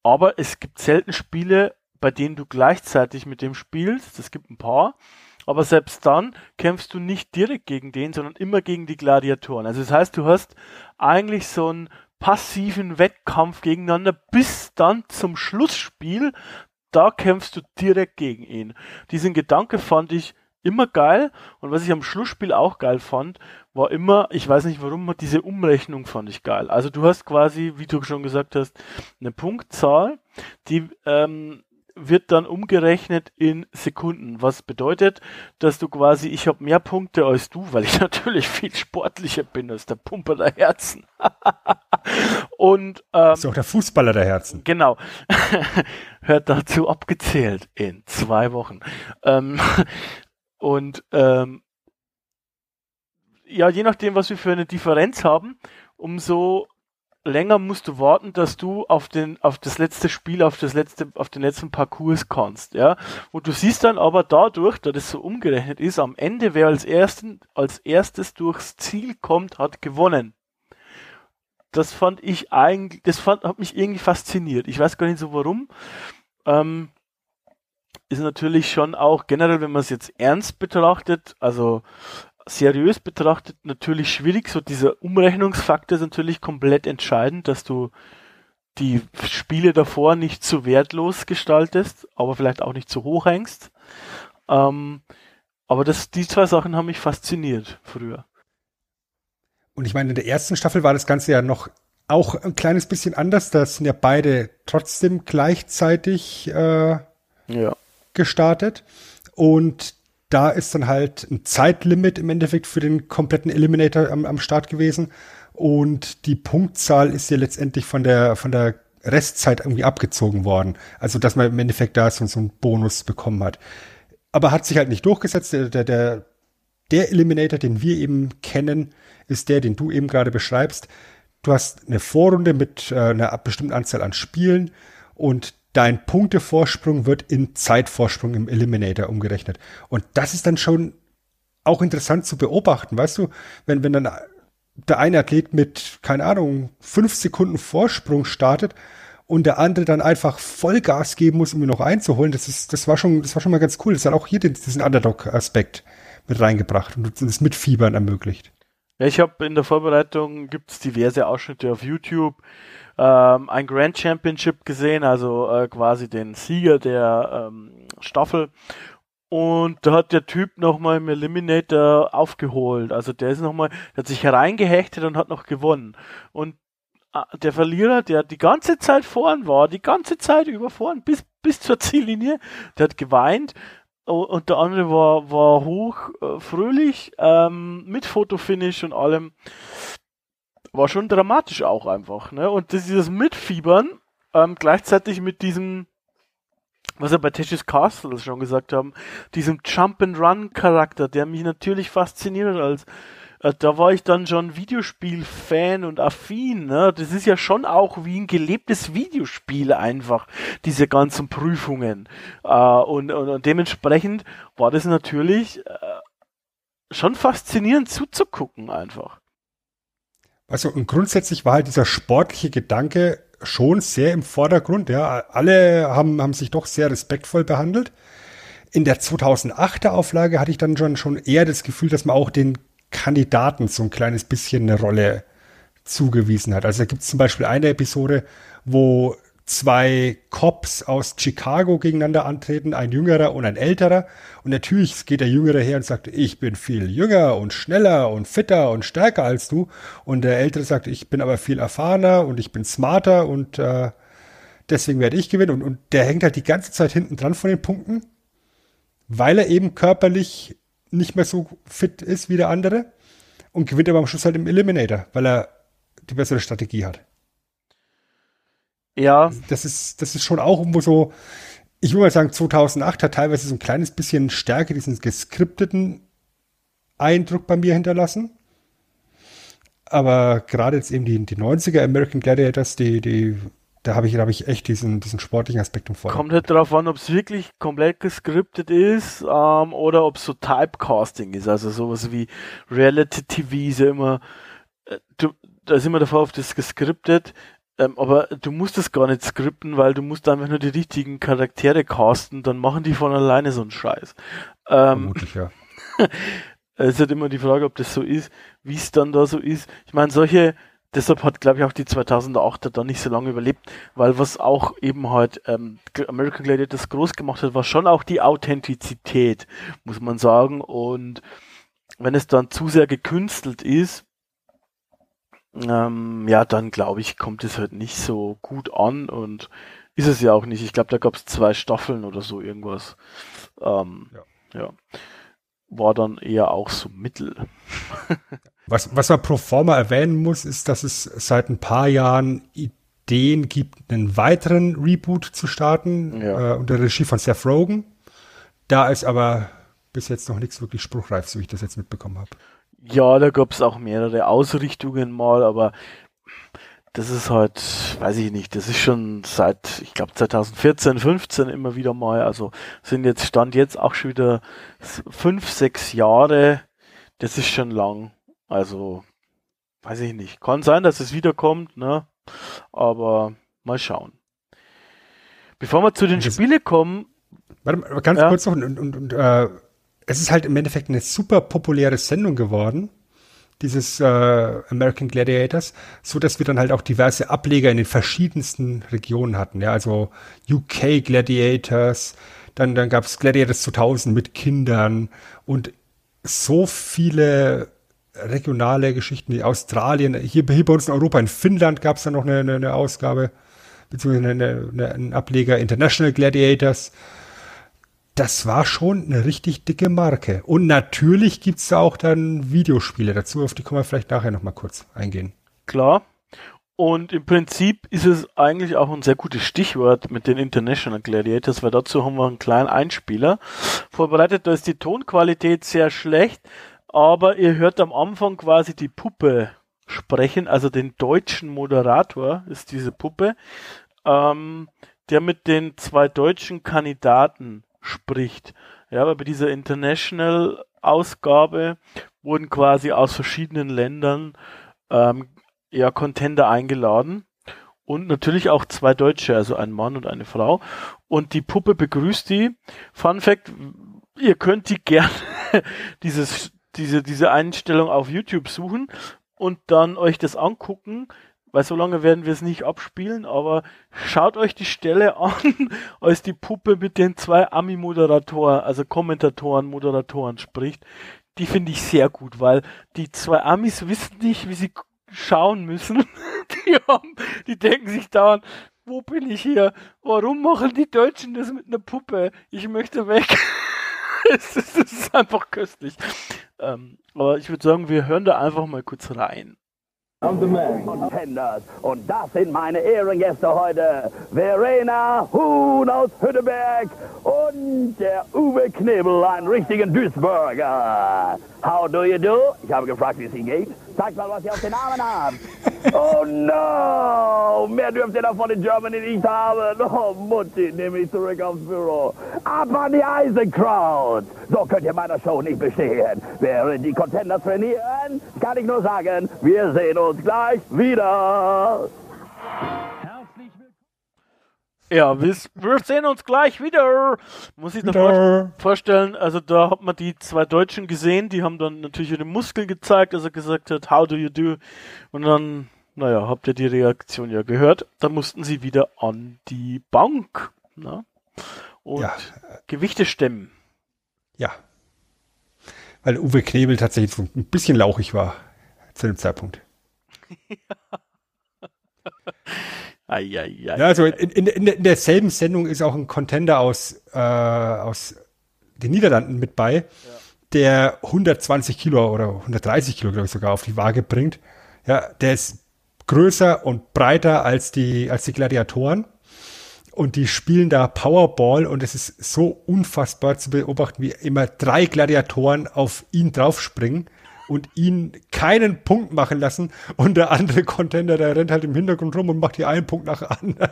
[SPEAKER 1] aber es gibt selten Spiele, bei denen du gleichzeitig mit dem spielst, es gibt ein paar, aber selbst dann kämpfst du nicht direkt gegen den, sondern immer gegen die Gladiatoren. Also das heißt, du hast eigentlich so einen passiven Wettkampf gegeneinander bis dann zum Schlussspiel. Da kämpfst du direkt gegen ihn. Diesen Gedanke fand ich immer geil und was ich am Schlussspiel auch geil fand, war immer, ich weiß nicht warum, diese Umrechnung fand ich geil. Also du hast quasi, wie du schon gesagt hast, eine Punktzahl, die ähm, wird dann umgerechnet in Sekunden, was bedeutet, dass du quasi, ich habe mehr Punkte als du, weil ich natürlich viel sportlicher bin als der Pumper der Herzen. Und
[SPEAKER 2] ähm, ist auch der Fußballer der Herzen.
[SPEAKER 1] Genau. Hört dazu abgezählt in zwei Wochen. Ähm, und ähm, ja, je nachdem, was wir für eine Differenz haben, umso länger musst du warten, dass du auf den, auf das letzte Spiel, auf das letzte, auf den letzten Parcours kannst, ja. Und du siehst dann aber dadurch, da das so umgerechnet ist, am Ende, wer als ersten, als erstes durchs Ziel kommt, hat gewonnen. Das fand ich eigentlich, das fand, hat mich irgendwie fasziniert. Ich weiß gar nicht so warum. Ähm, ist natürlich schon auch generell, wenn man es jetzt ernst betrachtet, also seriös betrachtet natürlich schwierig. So dieser Umrechnungsfaktor ist natürlich komplett entscheidend, dass du die Spiele davor nicht zu wertlos gestaltest, aber vielleicht auch nicht zu hoch hängst. Ähm, aber das, die zwei Sachen haben mich fasziniert früher.
[SPEAKER 2] Und ich meine, in der ersten Staffel war das Ganze ja noch auch ein kleines bisschen anders. Da sind ja beide trotzdem gleichzeitig äh, ja. gestartet. Und da ist dann halt ein Zeitlimit im Endeffekt für den kompletten Eliminator am, am Start gewesen. Und die Punktzahl ist ja letztendlich von der, von der Restzeit irgendwie abgezogen worden. Also, dass man im Endeffekt da so, so einen Bonus bekommen hat. Aber hat sich halt nicht durchgesetzt. Der, der, der, der Eliminator, den wir eben kennen, ist der, den du eben gerade beschreibst. Du hast eine Vorrunde mit äh, einer bestimmten Anzahl an Spielen und dein Punktevorsprung wird in Zeitvorsprung im Eliminator umgerechnet. Und das ist dann schon auch interessant zu beobachten, weißt du, wenn, wenn dann der eine Athlet mit, keine Ahnung, fünf Sekunden Vorsprung startet und der andere dann einfach Vollgas geben muss, um ihn noch einzuholen, das ist, das war schon, das war schon mal ganz cool. Das hat auch hier den, diesen Underdog-Aspekt mit reingebracht und das Mitfiebern ermöglicht.
[SPEAKER 1] Ja, ich habe in der Vorbereitung gibt's diverse Ausschnitte auf YouTube, ähm, ein Grand Championship gesehen, also äh, quasi den Sieger der ähm, Staffel. Und da hat der Typ nochmal im Eliminator aufgeholt. Also der ist nochmal, der hat sich hereingehechtet und hat noch gewonnen. Und äh, der Verlierer, der die ganze Zeit vorn war, die ganze Zeit über vorn, bis, bis zur Ziellinie, der hat geweint. Und der andere war, war hoch äh, fröhlich, ähm, mit Fotofinish und allem war schon dramatisch auch einfach. Ne? Und das, dieses Mitfiebern ähm, gleichzeitig mit diesem, was wir bei Tetris Castle schon gesagt haben, diesem Jump-and-Run-Charakter, der mich natürlich fasziniert als äh, da war ich dann schon Videospiel-Fan und affin. Ne? Das ist ja schon auch wie ein gelebtes Videospiel einfach, diese ganzen Prüfungen. Äh, und, und, und, dementsprechend war das natürlich äh, schon faszinierend zuzugucken einfach.
[SPEAKER 2] Also und grundsätzlich war halt dieser sportliche Gedanke schon sehr im Vordergrund. Ja, alle haben, haben sich doch sehr respektvoll behandelt. In der 2008er Auflage hatte ich dann schon, schon eher das Gefühl, dass man auch den Kandidaten so ein kleines bisschen eine Rolle zugewiesen hat. Also da gibt es zum Beispiel eine Episode, wo zwei Cops aus Chicago gegeneinander antreten, ein jüngerer und ein älterer. Und natürlich geht der Jüngere her und sagt, ich bin viel jünger und schneller und fitter und stärker als du. Und der Ältere sagt, ich bin aber viel erfahrener und ich bin smarter und äh, deswegen werde ich gewinnen. Und, und der hängt halt die ganze Zeit hinten dran von den Punkten, weil er eben körperlich nicht mehr so fit ist wie der andere und gewinnt aber am Schluss halt im Eliminator, weil er die bessere Strategie hat. Ja. Das ist, das ist schon auch irgendwo so, ich würde mal sagen, 2008 hat teilweise so ein kleines bisschen Stärke diesen geskripteten Eindruck bei mir hinterlassen. Aber gerade jetzt eben die, die 90er American Gladiators, die, die, da habe ich, da ich echt diesen, diesen sportlichen Aspekt im
[SPEAKER 1] Vordergrund. Kommt halt darauf an, ob es wirklich komplett geskriptet ist ähm, oder ob es so Typecasting ist. Also sowas wie Reality TV ist ja immer, äh, du, da ist immer davor auf das geskriptet. Ähm, aber du musst es gar nicht skripten, weil du musst einfach nur die richtigen Charaktere casten, dann machen die von alleine so einen Scheiß. Ähm, Vermutlich, ja. es ist halt immer die Frage, ob das so ist, wie es dann da so ist. Ich meine, solche, deshalb hat, glaube ich, auch die 2008er dann nicht so lange überlebt, weil was auch eben halt ähm, American Gladiators groß gemacht hat, war schon auch die Authentizität, muss man sagen. Und wenn es dann zu sehr gekünstelt ist, ähm, ja, dann glaube ich, kommt es halt nicht so gut an und ist es ja auch nicht. Ich glaube, da gab es zwei Staffeln oder so irgendwas. Ähm, ja. ja. War dann eher auch so mittel.
[SPEAKER 2] was, was man pro forma erwähnen muss, ist, dass es seit ein paar Jahren Ideen gibt, einen weiteren Reboot zu starten, ja. äh, unter Regie von Seth Rogen. Da ist aber bis jetzt noch nichts wirklich spruchreif, so wie ich das jetzt mitbekommen habe.
[SPEAKER 1] Ja, da gab es auch mehrere Ausrichtungen mal, aber das ist halt, weiß ich nicht, das ist schon seit, ich glaube 2014, 15 immer wieder mal, also sind jetzt, stand jetzt auch schon wieder fünf, sechs Jahre, das ist schon lang, also weiß ich nicht, kann sein, dass es wiederkommt, ne, aber mal schauen. Bevor wir zu den Spielen kommen.
[SPEAKER 2] Warte mal, ganz ja. kurz noch, und, und, und äh, es ist halt im Endeffekt eine super populäre Sendung geworden, dieses äh, American Gladiators, so dass wir dann halt auch diverse Ableger in den verschiedensten Regionen hatten. Ja, also UK Gladiators, dann, dann gab es Gladiators 2000 mit Kindern und so viele regionale Geschichten wie Australien, hier, hier bei uns in Europa, in Finnland gab es dann noch eine, eine, eine Ausgabe, beziehungsweise eine, eine, einen Ableger International Gladiators das war schon eine richtig dicke Marke. Und natürlich gibt's da auch dann Videospiele dazu, auf die können wir vielleicht nachher nochmal kurz eingehen.
[SPEAKER 1] Klar. Und im Prinzip ist es eigentlich auch ein sehr gutes Stichwort mit den International Gladiators, weil dazu haben wir einen kleinen Einspieler vorbereitet. Da ist die Tonqualität sehr schlecht, aber ihr hört am Anfang quasi die Puppe sprechen, also den deutschen Moderator ist diese Puppe, ähm, der mit den zwei deutschen Kandidaten spricht. Ja, aber bei dieser International-Ausgabe wurden quasi aus verschiedenen Ländern ähm, ja Contender eingeladen und natürlich auch zwei Deutsche, also ein Mann und eine Frau. Und die Puppe begrüßt die. Fun Fact: Ihr könnt die gerne dieses diese diese Einstellung auf YouTube suchen und dann euch das angucken weil so lange werden wir es nicht abspielen, aber schaut euch die Stelle an, als die Puppe mit den zwei Ami-Moderatoren, also Kommentatoren, Moderatoren spricht. Die finde ich sehr gut, weil die zwei Amis wissen nicht, wie sie schauen müssen. Die haben, die denken sich dauernd, wo bin ich hier? Warum machen die Deutschen das mit einer Puppe? Ich möchte weg. es, ist, es ist einfach köstlich. Ähm, aber ich würde sagen, wir hören da einfach mal kurz rein.
[SPEAKER 4] Contenders. Und das sind meine Ehrengäste heute. Verena Huhn aus Hütteberg und der Uwe Knebel, ein richtigen Duisburger. How do you do? Ich habe gefragt, wie es Ihnen geht. Zeigt mal, was ihr auf den Namen habt. Oh no! Mehr dürft ihr davon in Germany nicht haben. Oh Mutti, nehme ich zurück aufs Büro. Ab an die Eisenkraut! So könnt ihr meiner Show nicht bestehen. Während die Contender trainieren, kann ich nur sagen, wir sehen uns gleich wieder.
[SPEAKER 1] Ja, wir, wir sehen uns gleich wieder. Muss ich vor, vorstellen, also da hat man die zwei Deutschen gesehen, die haben dann natürlich ihre Muskeln gezeigt, als er gesagt hat, how do you do? Und dann, naja, habt ihr die Reaktion ja gehört. Da mussten sie wieder an die Bank. Na? Und ja. Gewichte stemmen.
[SPEAKER 2] Ja. Weil Uwe Knebel tatsächlich so ein bisschen lauchig war zu dem Zeitpunkt. ja.
[SPEAKER 1] Ai, ai, ai,
[SPEAKER 2] ja, also in, in, in, derselben Sendung ist auch ein Contender aus, äh, aus den Niederlanden mit bei, ja. der 120 Kilo oder 130 Kilo, glaube ich, sogar auf die Waage bringt. Ja, der ist größer und breiter als die, als die Gladiatoren. Und die spielen da Powerball und es ist so unfassbar zu beobachten, wie immer drei Gladiatoren auf ihn draufspringen und ihn keinen Punkt machen lassen und der andere Contender, der rennt halt im Hintergrund rum und macht hier einen Punkt nach anderen.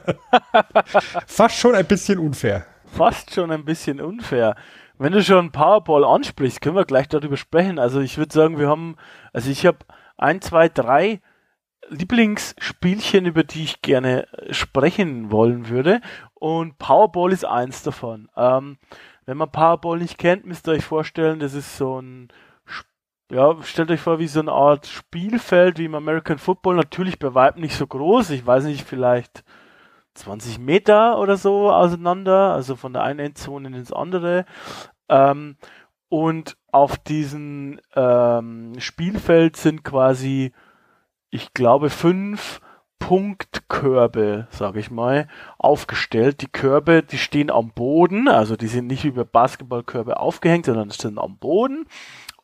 [SPEAKER 2] Fast schon ein bisschen unfair.
[SPEAKER 1] Fast schon ein bisschen unfair. Wenn du schon Powerball ansprichst, können wir gleich darüber sprechen. Also ich würde sagen, wir haben, also ich habe ein, zwei, drei Lieblingsspielchen, über die ich gerne sprechen wollen würde. Und Powerball ist eins davon. Ähm, wenn man Powerball nicht kennt, müsst ihr euch vorstellen, das ist so ein ja, stellt euch vor, wie so eine Art Spielfeld wie im American Football, natürlich bei Weitem nicht so groß, ich weiß nicht, vielleicht 20 Meter oder so auseinander, also von der einen Endzone ins andere. Ähm, und auf diesem ähm, Spielfeld sind quasi, ich glaube, fünf Punktkörbe, sage ich mal, aufgestellt. Die Körbe, die stehen am Boden, also die sind nicht über Basketballkörbe aufgehängt, sondern sind am Boden.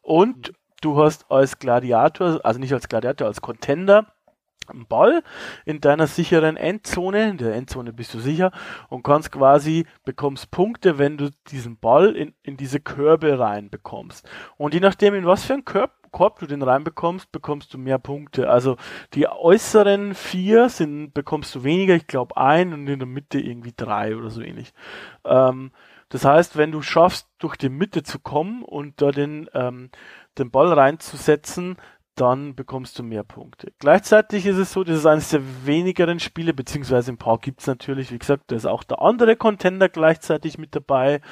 [SPEAKER 1] Und du hast als Gladiator, also nicht als Gladiator, als Contender, einen Ball in deiner sicheren Endzone, in der Endzone bist du sicher und kannst quasi, bekommst Punkte, wenn du diesen Ball in, in diese Körbe reinbekommst. Und je nachdem, in was für einen Korb, Korb du den reinbekommst, bekommst du mehr Punkte. Also die äußeren vier sind, bekommst du weniger, ich glaube ein und in der Mitte irgendwie drei oder so ähnlich. Ähm, das heißt, wenn du schaffst, durch die Mitte zu kommen und da den ähm, den Ball reinzusetzen, dann bekommst du mehr Punkte. Gleichzeitig ist es so, das ist eines der wenigeren Spiele, beziehungsweise ein paar gibt es natürlich, wie gesagt, da ist auch der andere Contender gleichzeitig mit dabei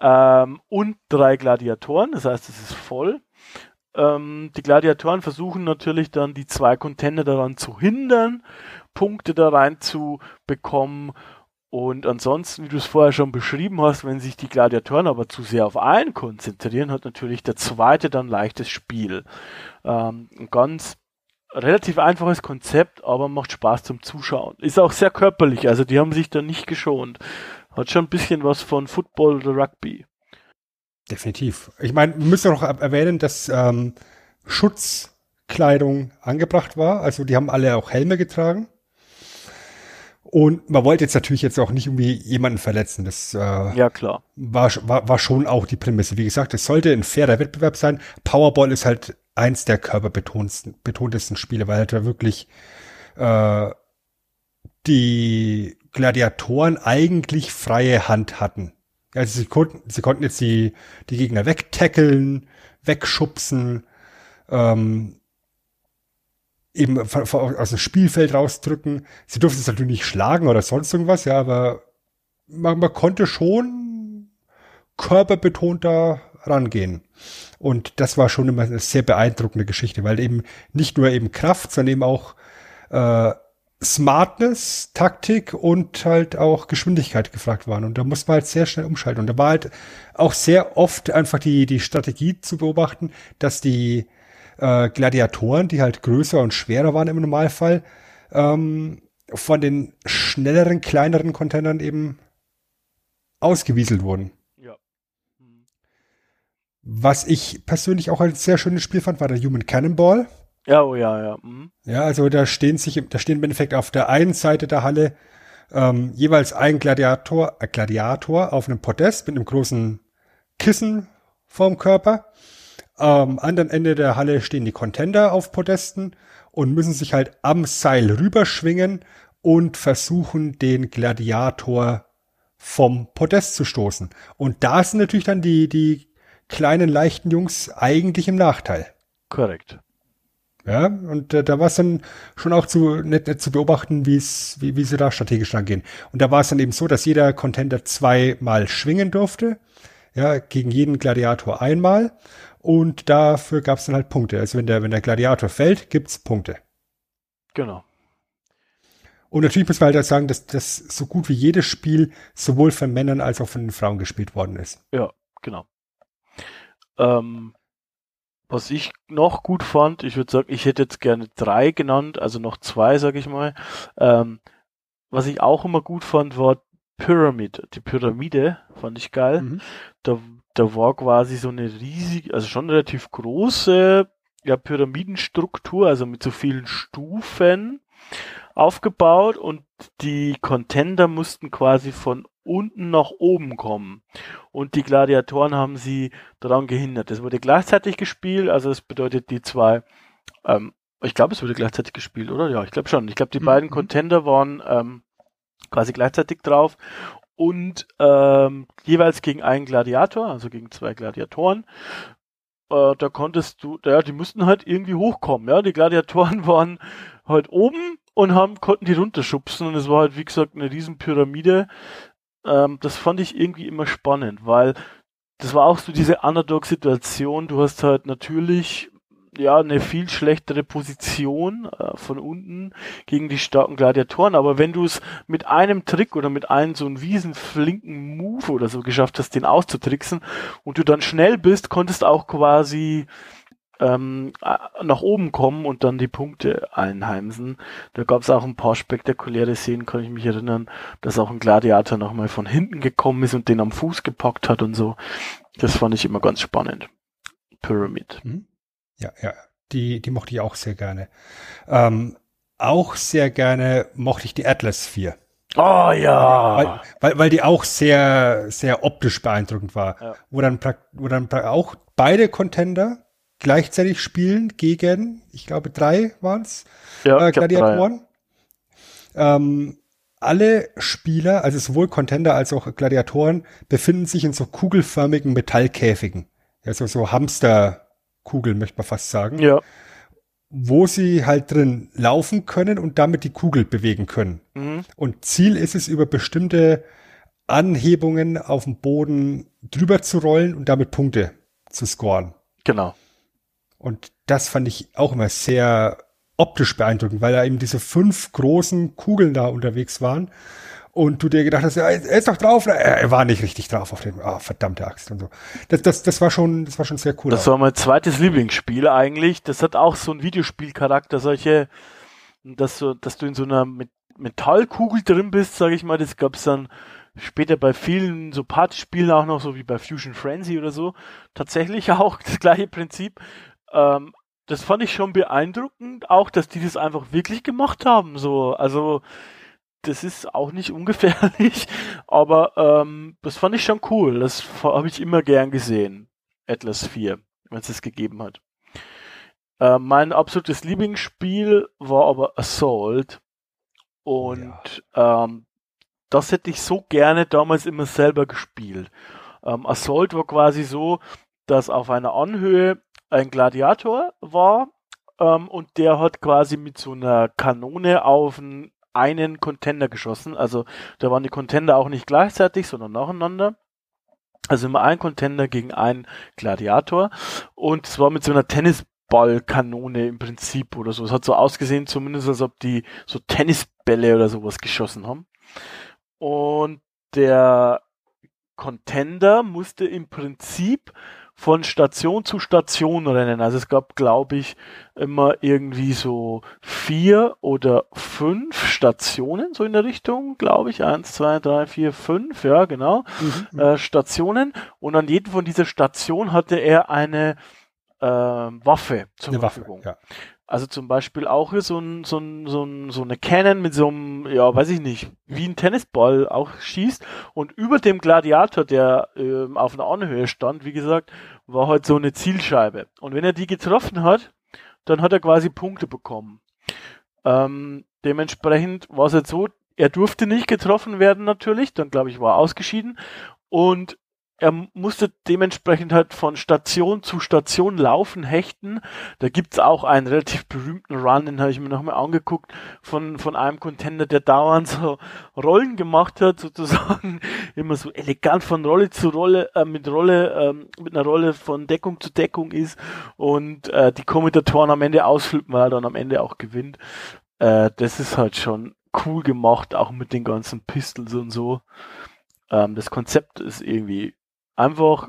[SPEAKER 1] ähm, und drei Gladiatoren, das heißt, es ist voll. Ähm, die Gladiatoren versuchen natürlich dann die zwei Contender daran zu hindern, Punkte da rein zu bekommen und ansonsten, wie du es vorher schon beschrieben hast, wenn sich die Gladiatoren aber zu sehr auf einen konzentrieren, hat natürlich der zweite dann leichtes Spiel. Ähm, ein ganz relativ einfaches Konzept, aber macht Spaß zum Zuschauen. Ist auch sehr körperlich, also die haben sich da nicht geschont. Hat schon ein bisschen was von Football oder Rugby.
[SPEAKER 2] Definitiv. Ich meine, wir müssen noch erwähnen, dass ähm, Schutzkleidung angebracht war. Also die haben alle auch Helme getragen. Und man wollte jetzt natürlich jetzt auch nicht irgendwie jemanden verletzen. Das
[SPEAKER 1] äh, ja, klar.
[SPEAKER 2] War, war, war schon auch die Prämisse. Wie gesagt, es sollte ein fairer Wettbewerb sein. Powerball ist halt eins der körperbetontesten Spiele, weil halt wirklich äh, die Gladiatoren eigentlich freie Hand hatten. Also sie konnten, sie konnten jetzt die, die Gegner wegtackeln, wegschubsen, ähm, eben aus dem Spielfeld rausdrücken. Sie durften es natürlich nicht schlagen oder sonst irgendwas, ja, aber man, man konnte schon körperbetont da rangehen. Und das war schon immer eine sehr beeindruckende Geschichte, weil eben nicht nur eben Kraft, sondern eben auch äh, Smartness, Taktik und halt auch Geschwindigkeit gefragt waren. Und da muss man halt sehr schnell umschalten. Und da war halt auch sehr oft einfach die, die Strategie zu beobachten, dass die äh, Gladiatoren, die halt größer und schwerer waren im Normalfall, ähm, von den schnelleren, kleineren Containern eben ausgewieselt wurden.
[SPEAKER 1] Ja.
[SPEAKER 2] Hm. Was ich persönlich auch ein sehr schönes Spiel fand, war der Human Cannonball.
[SPEAKER 1] Ja, oh ja, ja. Mhm.
[SPEAKER 2] Ja, also da stehen sich, da stehen im Endeffekt auf der einen Seite der Halle ähm, jeweils ein Gladiator, äh, Gladiator auf einem Podest mit einem großen Kissen vorm Körper am anderen Ende der Halle stehen die Contender auf Podesten und müssen sich halt am Seil rüberschwingen und versuchen, den Gladiator vom Podest zu stoßen. Und da sind natürlich dann die, die kleinen, leichten Jungs eigentlich im Nachteil.
[SPEAKER 1] Korrekt.
[SPEAKER 2] Ja, und äh, da war es dann schon auch zu nett, nett zu beobachten, wie es, wie, wie sie da strategisch rangehen. Und da war es dann eben so, dass jeder Contender zweimal schwingen durfte. Ja, gegen jeden Gladiator einmal. Und dafür gab es dann halt Punkte. Also wenn der, wenn der Gladiator fällt, gibt's Punkte.
[SPEAKER 1] Genau.
[SPEAKER 2] Und natürlich muss man halt auch sagen, dass das so gut wie jedes Spiel sowohl von Männern als auch von den Frauen gespielt worden ist.
[SPEAKER 1] Ja, genau. Ähm, was ich noch gut fand, ich würde sagen, ich hätte jetzt gerne drei genannt, also noch zwei, sag ich mal. Ähm, was ich auch immer gut fand, war Pyramid. Die Pyramide fand ich geil.
[SPEAKER 2] Mhm.
[SPEAKER 1] Da, da war quasi so eine riesige, also schon relativ große ja, Pyramidenstruktur, also mit so vielen Stufen aufgebaut und die Contender mussten quasi von unten nach oben kommen. Und die Gladiatoren haben sie daran gehindert. Es wurde gleichzeitig gespielt, also das bedeutet die zwei, ähm, ich glaube, es wurde gleichzeitig gespielt, oder? Ja, ich glaube schon. Ich glaube, die
[SPEAKER 2] Mhm.
[SPEAKER 1] beiden Contender waren ähm, quasi gleichzeitig drauf und ähm, jeweils gegen einen Gladiator, also gegen zwei Gladiatoren. Äh, da konntest du, ja, die mussten halt irgendwie hochkommen, ja. Die Gladiatoren waren halt oben und haben, konnten die runterschubsen und es war halt, wie gesagt, eine riesen Pyramide. Ähm, das fand ich irgendwie immer spannend, weil das war auch so diese Underdog-Situation. Du hast halt natürlich ja eine viel schlechtere Position äh, von unten gegen die starken Gladiatoren, aber wenn du es mit einem Trick oder mit einem so einen riesen flinken Move oder so geschafft hast, den auszutricksen und du dann schnell bist, konntest auch quasi ähm, äh, nach oben kommen und dann die Punkte einheimsen. Da gab es auch ein paar spektakuläre Szenen, kann ich mich erinnern, dass auch ein Gladiator nochmal von hinten gekommen ist und den am Fuß gepackt hat und so. Das fand ich immer ganz spannend. Pyramid.
[SPEAKER 2] Ja, ja. Die, die mochte ich auch sehr gerne. Ähm, auch sehr gerne mochte ich die Atlas 4.
[SPEAKER 1] Oh ja!
[SPEAKER 2] Weil, weil, weil die auch sehr, sehr optisch beeindruckend war.
[SPEAKER 1] Ja.
[SPEAKER 2] Wo dann, wo dann auch beide Contender gleichzeitig spielen gegen, ich glaube, drei waren's
[SPEAKER 1] ja,
[SPEAKER 2] äh,
[SPEAKER 1] glaub, drei,
[SPEAKER 2] Gladiatoren. Ähm, alle Spieler, also sowohl Contender als auch Gladiatoren, befinden sich in so kugelförmigen Metallkäfigen. Also so Hamsterkugeln, möchte man fast sagen.
[SPEAKER 1] Ja.
[SPEAKER 2] Wo sie halt drin laufen können und damit die Kugel bewegen können.
[SPEAKER 1] Mhm.
[SPEAKER 2] Und Ziel ist es, über bestimmte Anhebungen auf dem Boden drüber zu rollen und damit Punkte zu scoren.
[SPEAKER 1] Genau.
[SPEAKER 2] Und das fand ich auch immer sehr optisch beeindruckend, weil da eben diese fünf großen Kugeln da unterwegs waren. Und du dir gedacht hast, ja, er ist doch drauf. Er war nicht richtig drauf auf den, ah, verdammte Axt und so. Das, das, das war schon, das war schon sehr cool.
[SPEAKER 1] Das war mein zweites Lieblingsspiel eigentlich. Das hat auch so einen Videospielcharakter, solche, dass, so, dass du in so einer Met Metallkugel drin bist, sage ich mal. Das gab's dann später bei vielen so Partyspielen auch noch, so wie bei Fusion Frenzy oder so. Tatsächlich auch das gleiche Prinzip. Ähm, das fand ich schon beeindruckend, auch, dass die das einfach wirklich gemacht haben. So, also das ist auch nicht ungefährlich, aber ähm, das fand ich schon cool. Das habe ich immer gern gesehen. Atlas 4, wenn es es gegeben hat. Äh, mein absolutes Lieblingsspiel war aber Assault. Und ähm, das hätte ich so gerne damals immer selber gespielt. Ähm, Assault war quasi so, dass auf einer Anhöhe ein Gladiator war ähm, und der hat quasi mit so einer Kanone auf einen, einen Contender geschossen. Also da waren die Contender auch nicht gleichzeitig, sondern nacheinander. Also immer ein Contender gegen einen Gladiator. Und es war mit so einer Tennisballkanone im Prinzip oder so. Es hat so ausgesehen, zumindest als ob die so Tennisbälle oder sowas geschossen haben. Und der Contender musste im Prinzip von Station zu Station rennen. Also es gab, glaube ich, immer irgendwie so vier oder fünf Stationen, so in der Richtung, glaube ich. Eins, zwei, drei, vier, fünf, ja, genau.
[SPEAKER 2] Mhm.
[SPEAKER 1] Äh, Stationen. Und an jedem von dieser Stationen hatte er eine äh, Waffe zur
[SPEAKER 2] Eine Waffe,
[SPEAKER 1] Verfügung.
[SPEAKER 2] ja.
[SPEAKER 1] Also zum Beispiel auch hier so, ein, so, ein, so, ein, so eine Cannon mit so einem, ja, weiß ich nicht, wie ein Tennisball auch schießt. Und über dem Gladiator, der ähm, auf einer Anhöhe stand, wie gesagt, war halt so eine Zielscheibe. Und wenn er die getroffen hat, dann hat er quasi Punkte bekommen. Ähm, dementsprechend war es jetzt so, er durfte nicht getroffen werden natürlich, dann glaube ich war er ausgeschieden. Und er musste dementsprechend halt von Station zu Station laufen, hechten. Da gibt's auch einen relativ berühmten Run, den habe ich mir nochmal angeguckt, von, von einem Contender, der dauernd so Rollen gemacht hat, sozusagen immer so elegant von Rolle zu Rolle, äh, mit Rolle, ähm, mit einer Rolle von Deckung zu Deckung ist und äh, die Kommentatoren am Ende ausflippen, weil er dann am Ende auch gewinnt. Äh, das ist halt schon cool gemacht, auch mit den ganzen Pistols und so. Ähm, das Konzept ist irgendwie einfach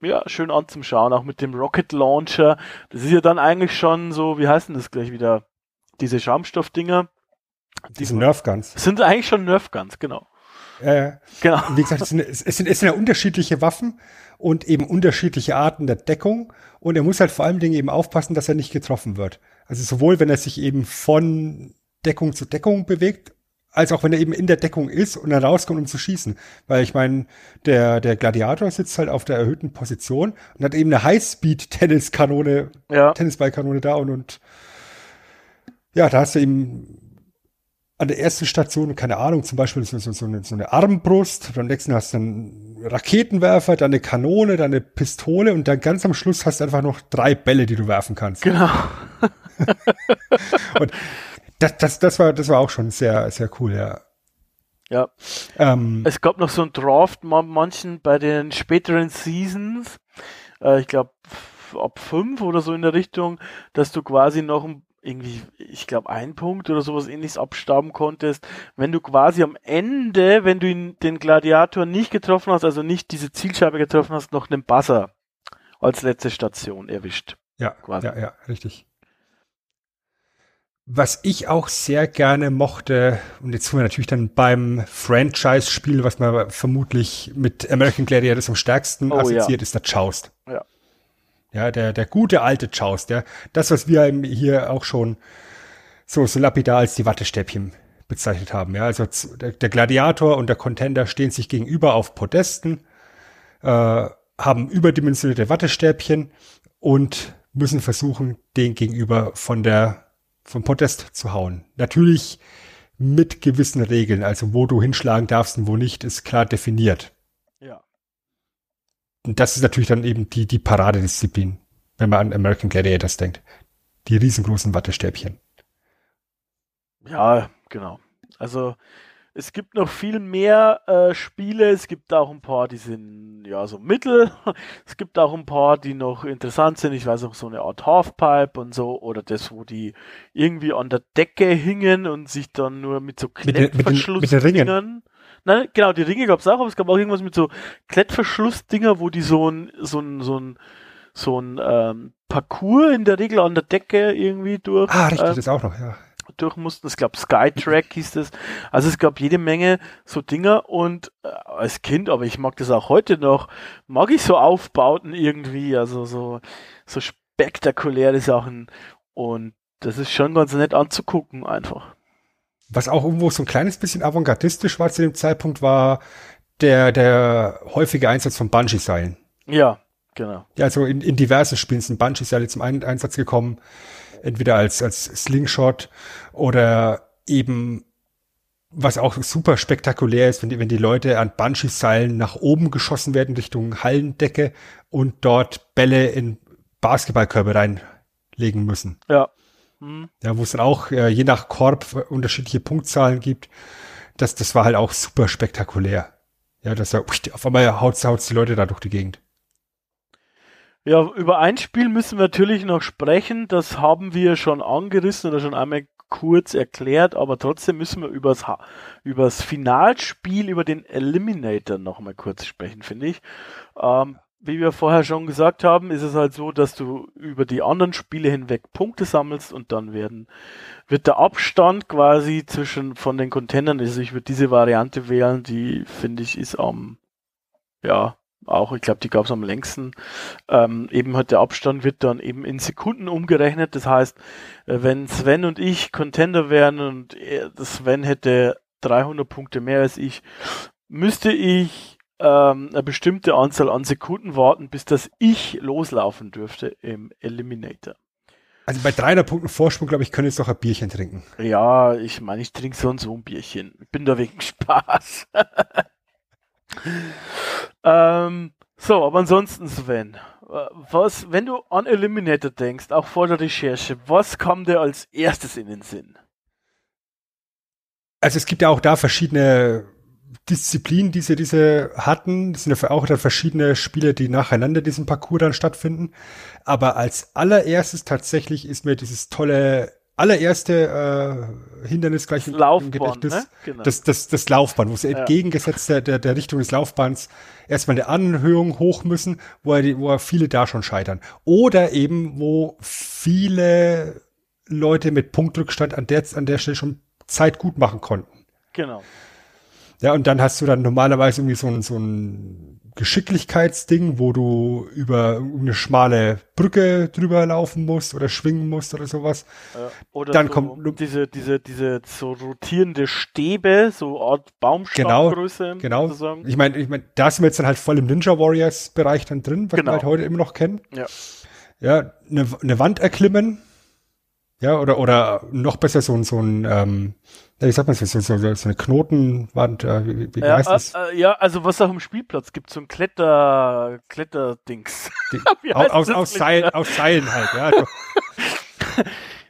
[SPEAKER 1] ja, schön anzuschauen, auch mit dem Rocket Launcher. Das ist ja dann eigentlich schon so, wie heißen das gleich wieder? Diese Schaumstoffdinger.
[SPEAKER 2] Diese Nerfguns.
[SPEAKER 1] Sind eigentlich schon Nerfguns, genau.
[SPEAKER 2] Äh, genau. Wie gesagt, es sind, es, sind, es sind ja unterschiedliche Waffen und eben unterschiedliche Arten der Deckung. Und er muss halt vor allem Dingen eben aufpassen, dass er nicht getroffen wird. Also sowohl, wenn er sich eben von Deckung zu Deckung bewegt, als auch wenn er eben in der Deckung ist und dann rauskommt, um zu schießen. Weil ich meine, der, der Gladiator sitzt halt auf der erhöhten Position und hat eben eine Highspeed-Tenniskanone, ja. Tennisballkanone da und, und ja, da hast du eben an der ersten Station, keine Ahnung, zum Beispiel so, so, so, eine, so eine Armbrust, beim nächsten hast du einen Raketenwerfer, dann eine Kanone, dann eine Pistole und dann ganz am Schluss hast du einfach noch drei Bälle, die du werfen kannst.
[SPEAKER 1] Genau.
[SPEAKER 2] und das, das, das, war, das war auch schon sehr, sehr cool, ja.
[SPEAKER 1] Ja. Ähm, es gab noch so ein Draft manchen bei den späteren Seasons, äh, ich glaube ab fünf oder so in der Richtung, dass du quasi noch irgendwie, ich glaube, ein Punkt oder sowas ähnliches abstauben konntest, wenn du quasi am Ende, wenn du ihn, den Gladiator nicht getroffen hast, also nicht diese Zielscheibe getroffen hast, noch einen Buzzer als letzte Station erwischt.
[SPEAKER 2] Ja, quasi. ja, ja, richtig. Was ich auch sehr gerne mochte, und jetzt sind wir natürlich dann beim Franchise-Spiel, was man vermutlich mit American Gladiators am stärksten oh, assoziiert, ja. ist der Joust.
[SPEAKER 1] Ja.
[SPEAKER 2] Ja, der, der gute alte Joust, der, das, was wir hier auch schon so, so lapidar als die Wattestäbchen bezeichnet haben. Ja, also der, der Gladiator und der Contender stehen sich gegenüber auf Podesten, äh, haben überdimensionierte Wattestäbchen und müssen versuchen, den gegenüber von der vom Podest zu hauen. Natürlich mit gewissen Regeln, also wo du hinschlagen darfst und wo nicht, ist klar definiert.
[SPEAKER 1] Ja.
[SPEAKER 2] Und das ist natürlich dann eben die, die Paradedisziplin, wenn man an American Gladiators denkt. Die riesengroßen Wattestäbchen.
[SPEAKER 1] Ja, genau. Also es gibt noch viel mehr äh, Spiele. Es gibt auch ein paar, die sind ja so mittel. Es gibt auch ein paar, die noch interessant sind. Ich weiß auch so eine Art Halfpipe und so. Oder das, wo die irgendwie an der Decke hingen und sich dann nur mit so Klettverschlussdingern. Nein, genau, die Ringe gab es auch, aber es gab auch irgendwas mit so Klettverschlussdinger, wo die so ein, so ein, so ein, so ein ähm, Parcours in der Regel an der Decke irgendwie durch.
[SPEAKER 2] Ah, richtig, ähm, das auch noch, ja
[SPEAKER 1] durch mussten. Ich glaube, Skytrack hieß das. Also es gab jede Menge so Dinger und äh, als Kind, aber ich mag das auch heute noch, mag ich so Aufbauten irgendwie, also so, so spektakuläre Sachen und das ist schon ganz nett anzugucken einfach.
[SPEAKER 2] Was auch irgendwo so ein kleines bisschen avantgardistisch war zu dem Zeitpunkt, war der, der häufige Einsatz von Bungee-Seilen.
[SPEAKER 1] Ja, genau.
[SPEAKER 2] Ja, also in, in diversen Spielen sind Bungee-Seile zum Einsatz gekommen entweder als, als Slingshot oder eben was auch super spektakulär ist, wenn die, wenn die Leute an Bungee-Seilen nach oben geschossen werden Richtung Hallendecke und dort Bälle in Basketballkörbe reinlegen müssen.
[SPEAKER 1] Ja.
[SPEAKER 2] Hm. Ja, wo es dann auch äh, je nach Korb unterschiedliche Punktzahlen gibt. Das, das war halt auch super spektakulär. Ja, dass er auf einmal haut, haut die Leute da durch die Gegend.
[SPEAKER 1] Ja, über ein Spiel müssen wir natürlich noch sprechen. Das haben wir schon angerissen oder schon einmal kurz erklärt, aber trotzdem müssen wir übers, übers Finalspiel, über den Eliminator noch mal kurz sprechen, finde ich. Ähm, wie wir vorher schon gesagt haben, ist es halt so, dass du über die anderen Spiele hinweg Punkte sammelst und dann werden, wird der Abstand quasi zwischen von den Containern, also ich würde diese Variante wählen, die finde ich ist am, ja, auch, ich glaube, die gab es am längsten. Ähm, eben halt der Abstand wird dann eben in Sekunden umgerechnet. Das heißt, äh, wenn Sven und ich Contender wären und Sven hätte 300 Punkte mehr als ich, müsste ich ähm, eine bestimmte Anzahl an Sekunden warten, bis das ich loslaufen dürfte im Eliminator.
[SPEAKER 2] Also bei 300 Punkten Vorsprung, glaube ich, können jetzt doch ein Bierchen trinken.
[SPEAKER 1] Ja, ich meine, ich trinke so und so ein Bierchen. Ich bin da wegen Spaß. Ähm, so, aber ansonsten, Sven, äh, was, wenn du an Eliminator denkst, auch vor der Recherche, was kam dir als erstes in den Sinn?
[SPEAKER 2] Also es gibt ja auch da verschiedene Disziplinen, die sie diese hatten. Das sind ja auch dann verschiedene Spiele, die nacheinander diesen Parcours dann stattfinden. Aber als allererstes tatsächlich ist mir dieses tolle allererste äh, Hindernis gleich
[SPEAKER 1] das Laufbahn, im Gedächtnis. Ne?
[SPEAKER 2] Genau. Das, das, das Laufbahn, wo sie ja. entgegengesetzt der, der, der Richtung des Laufbahns erstmal eine Anhöhung hoch müssen, wo, er, wo er viele da schon scheitern. Oder eben, wo viele Leute mit Punktrückstand an der, an der Stelle schon Zeit gut machen konnten.
[SPEAKER 1] Genau.
[SPEAKER 2] Ja, und dann hast du dann normalerweise irgendwie so ein, so ein Geschicklichkeitsding, wo du über eine schmale Brücke drüber laufen musst oder schwingen musst oder sowas.
[SPEAKER 1] Ja, oder dann so kommt diese, diese, diese so rotierende Stäbe, so Art Baumstammgröße.
[SPEAKER 2] Genau, genau. Ich meine, ich meine, da sind wir jetzt dann halt voll im Ninja Warriors Bereich dann drin, was genau. wir halt heute immer noch kennen.
[SPEAKER 1] Ja.
[SPEAKER 2] Ja, eine, eine Wand erklimmen. Ja, oder, oder noch besser so, so ein, ähm, wie sagt man so, so, so, so eine Knotenwand, äh, wie, wie
[SPEAKER 1] ja, heißt das? Äh, ja, also was auch im Spielplatz gibt, so ein Kletter, Kletterdings.
[SPEAKER 2] aus, aus, Seil, aus Seilen halt, ja.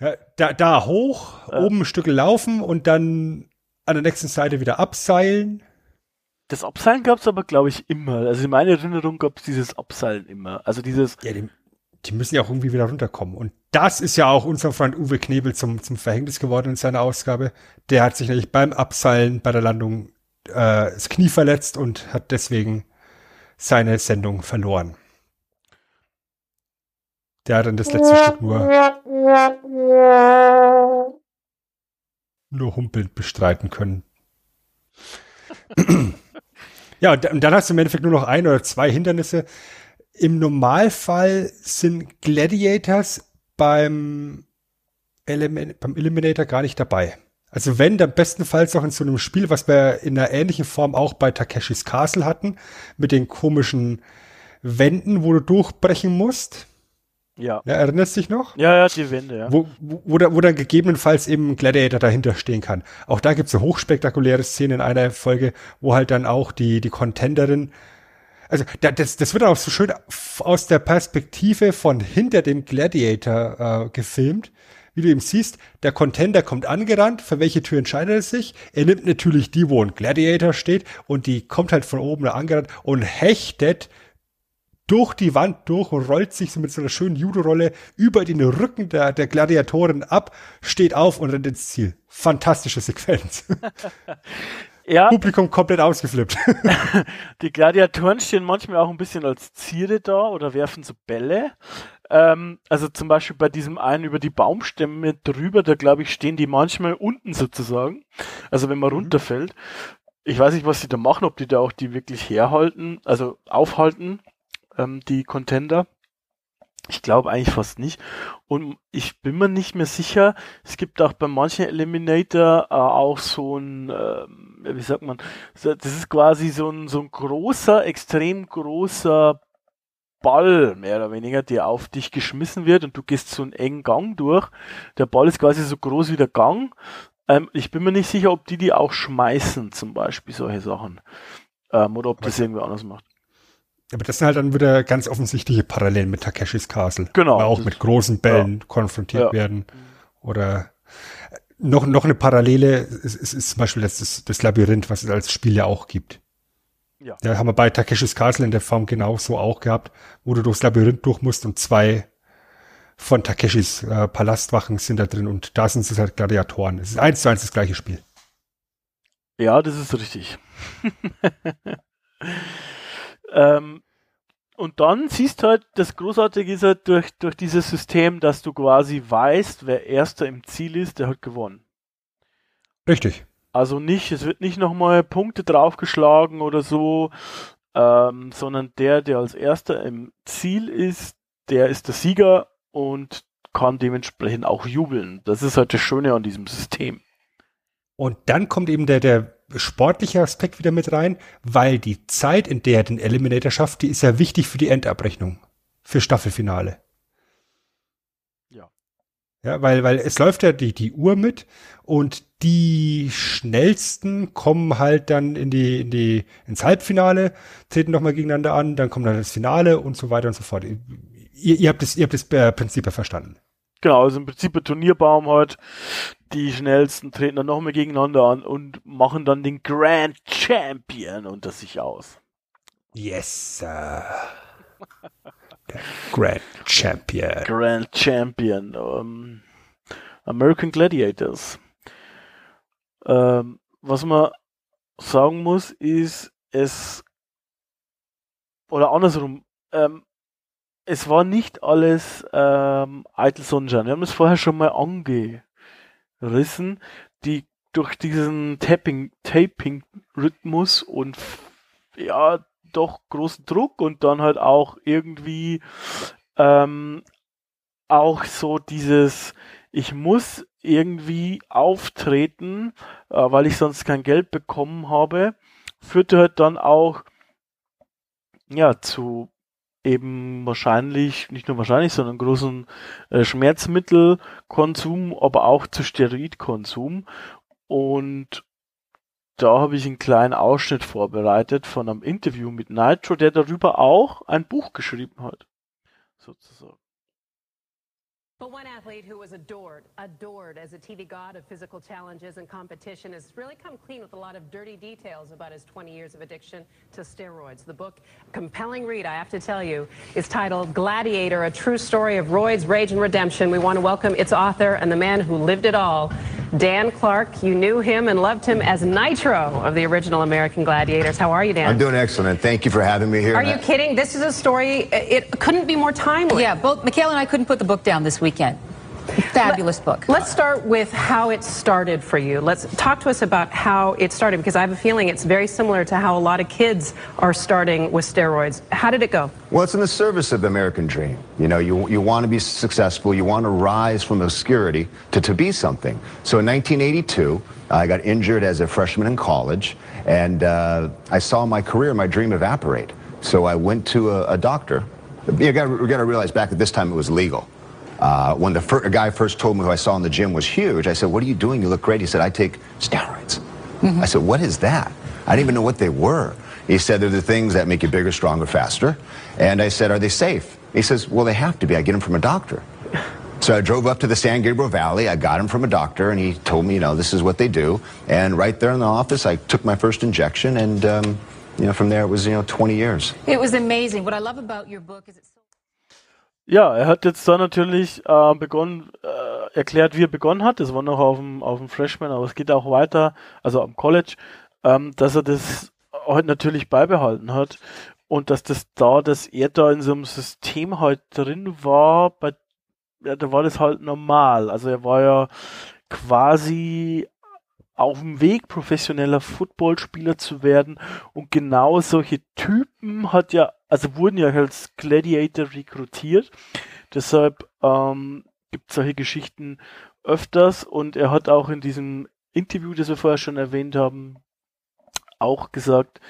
[SPEAKER 2] Ja da, da hoch, ja. oben ein Stück laufen und dann an der nächsten Seite wieder abseilen.
[SPEAKER 1] Das Abseilen gab es aber, glaube ich, immer. Also in meiner Erinnerung gab es dieses Abseilen immer. Also dieses.
[SPEAKER 2] Ja, die, die müssen ja auch irgendwie wieder runterkommen. Und das ist ja auch unser Freund Uwe Knebel zum, zum Verhängnis geworden in seiner Ausgabe. Der hat sich nämlich beim Abseilen bei der Landung äh, das Knie verletzt und hat deswegen seine Sendung verloren. Der hat dann das letzte Stück nur, nur humpelnd bestreiten können. ja, und dann hast du im Endeffekt nur noch ein oder zwei Hindernisse, im Normalfall sind Gladiators beim, Element, beim Eliminator gar nicht dabei. Also wenn, dann bestenfalls noch in so einem Spiel, was wir in einer ähnlichen Form auch bei Takeshis Castle hatten, mit den komischen Wänden, wo du durchbrechen musst.
[SPEAKER 1] Ja.
[SPEAKER 2] ja erinnerst dich noch?
[SPEAKER 1] Ja, ja, die Wände, ja.
[SPEAKER 2] Wo, wo, wo dann gegebenenfalls eben ein Gladiator dahinter stehen kann. Auch da gibt's eine hochspektakuläre Szene in einer Folge, wo halt dann auch die, die Contenderin also das, das wird auch so schön aus der Perspektive von hinter dem Gladiator äh, gefilmt. Wie du eben siehst, der Contender kommt angerannt. Für welche Tür entscheidet er sich? Er nimmt natürlich die, wo ein Gladiator steht und die kommt halt von oben angerannt und hechtet durch die Wand durch und rollt sich so mit so einer schönen Judo-Rolle über den Rücken der, der Gladiatoren ab, steht auf und rennt ins Ziel. Fantastische Sequenz.
[SPEAKER 1] Ja.
[SPEAKER 2] Publikum komplett ausgeflippt.
[SPEAKER 1] die Gladiatoren stehen manchmal auch ein bisschen als Ziere da oder werfen so Bälle. Ähm, also zum Beispiel bei diesem einen über die Baumstämme drüber, da glaube ich, stehen die manchmal unten sozusagen. Also wenn man mhm. runterfällt. Ich weiß nicht, was sie da machen, ob die da auch die wirklich herhalten, also aufhalten, ähm, die Contender. Ich glaube eigentlich fast nicht. Und ich bin mir nicht mehr sicher. Es gibt auch bei manchen Eliminator äh, auch so ein, äh, wie sagt man, das ist quasi so ein, so ein großer, extrem großer Ball, mehr oder weniger, der auf dich geschmissen wird und du gehst so einen engen Gang durch. Der Ball ist quasi so groß wie der Gang. Ähm, ich bin mir nicht sicher, ob die die auch schmeißen, zum Beispiel solche Sachen. Ähm, oder ob das irgendwie anders macht.
[SPEAKER 2] Aber das sind halt dann wieder ganz offensichtliche Parallelen mit Takeshis Castle.
[SPEAKER 1] Genau.
[SPEAKER 2] Weil auch mit großen Bällen ja. konfrontiert ja. werden. Oder äh, noch, noch eine Parallele ist, ist, ist zum Beispiel das, das, das Labyrinth, was es als Spiel ja auch gibt. Ja. Da haben wir bei Takeshis Castle in der Form genauso auch gehabt, wo du durchs Labyrinth durch musst und zwei von Takeshis äh, Palastwachen sind da drin und da sind es halt Gladiatoren. Es ist eins zu eins das gleiche Spiel.
[SPEAKER 1] Ja, das ist richtig. Ähm, und dann siehst du halt, das Großartige ist halt durch, durch dieses System, dass du quasi weißt, wer Erster im Ziel ist, der hat gewonnen.
[SPEAKER 2] Richtig.
[SPEAKER 1] Also nicht, es wird nicht nochmal Punkte draufgeschlagen oder so, ähm, sondern der, der als Erster im Ziel ist, der ist der Sieger und kann dementsprechend auch jubeln. Das ist halt das Schöne an diesem System.
[SPEAKER 2] Und dann kommt eben der, der sportliche Aspekt wieder mit rein, weil die Zeit, in der er den Eliminator schafft, die ist ja wichtig für die Endabrechnung. Für Staffelfinale.
[SPEAKER 1] Ja.
[SPEAKER 2] Ja, weil, weil es läuft ja die, die Uhr mit und die schnellsten kommen halt dann in die, in die, ins Halbfinale, treten nochmal gegeneinander an, dann kommt dann das Finale und so weiter und so fort. Ihr, ihr habt das, ihr habt das äh, Prinzip ja verstanden.
[SPEAKER 1] Genau, also im Prinzip ein Turnierbaum halt. Die schnellsten treten dann nochmal gegeneinander an und machen dann den Grand Champion unter sich aus.
[SPEAKER 2] Yes, Sir. Grand Champion.
[SPEAKER 1] Grand Champion. Um, American Gladiators. Ähm, was man sagen muss, ist, es oder andersrum, ähm, es war nicht alles ähm, Eitel Sonnenschein. Wir haben es vorher schon mal angerissen, die durch diesen Tapping, Taping-Rhythmus und ja, doch großen Druck und dann halt auch irgendwie ähm, auch so dieses, ich muss irgendwie auftreten, äh, weil ich sonst kein Geld bekommen habe, führte halt dann auch ja zu eben wahrscheinlich, nicht nur wahrscheinlich, sondern großen äh, Schmerzmittelkonsum, aber auch zu Steroidkonsum. Und da habe ich einen kleinen Ausschnitt vorbereitet von einem Interview mit Nitro, der darüber auch ein Buch geschrieben hat. Sozusagen.
[SPEAKER 5] But one athlete who was adored, adored as a TV god of physical challenges and competition has really come clean with a lot of dirty details about his 20 years of addiction to steroids. The book, compelling read, I have to tell you, is titled Gladiator, a true story of roids, rage, and redemption. We want to welcome its author and the man who lived it all, Dan Clark. You knew him and loved him as Nitro of the original American Gladiators. How are you, Dan?
[SPEAKER 6] I'm doing excellent. Thank you for having me here.
[SPEAKER 5] Are you kidding? This is a story, it couldn't be more timely.
[SPEAKER 7] Yeah, both Michaela and I couldn't put the book down this weekend. Fabulous book.
[SPEAKER 5] Let's start with how it started for you. Let's talk to us about how it started because I have a feeling it's very similar to how a lot of kids are starting with steroids. How did it go?
[SPEAKER 6] Well, it's in the service of the American dream. You know, you, you want to be successful, you want to rise from obscurity to, to be something. So in 1982, I got injured as a freshman in college, and uh, I saw my career, my dream evaporate. So I went to a, a doctor. You got to realize back at this time it was legal. Uh, when the fir- guy first told me who I saw in the gym was huge, I said, What are you doing? You look great. He said, I take steroids. I said, What is that? I didn't even know what they were. He said, They're the things that make you bigger, stronger, faster. And I said, Are they safe? He says, Well, they have to be. I get them from a doctor. So I drove up to the San Gabriel Valley. I got him from a doctor, and he told me, you know, this is what they do. And right there in the office, I took my first injection, and um, you know, from there it was you know 20 years.
[SPEAKER 7] It was amazing. What I love about your book is it's so
[SPEAKER 1] Ja, er hat jetzt da natürlich äh, begonnen, äh, erklärt, wie er begonnen hat. Das war noch auf dem, auf dem Freshman, aber es geht auch weiter, also am College, ähm, dass er das halt natürlich beibehalten hat und dass das da, dass er da in so einem System halt drin war, bei, ja, da war das halt normal. Also er war ja quasi auf dem Weg, professioneller Footballspieler zu werden. Und genau solche Typen hat ja, also wurden ja als Gladiator rekrutiert. Deshalb ähm, gibt es solche Geschichten öfters. Und er hat auch in diesem Interview, das wir vorher schon erwähnt haben, auch gesagt,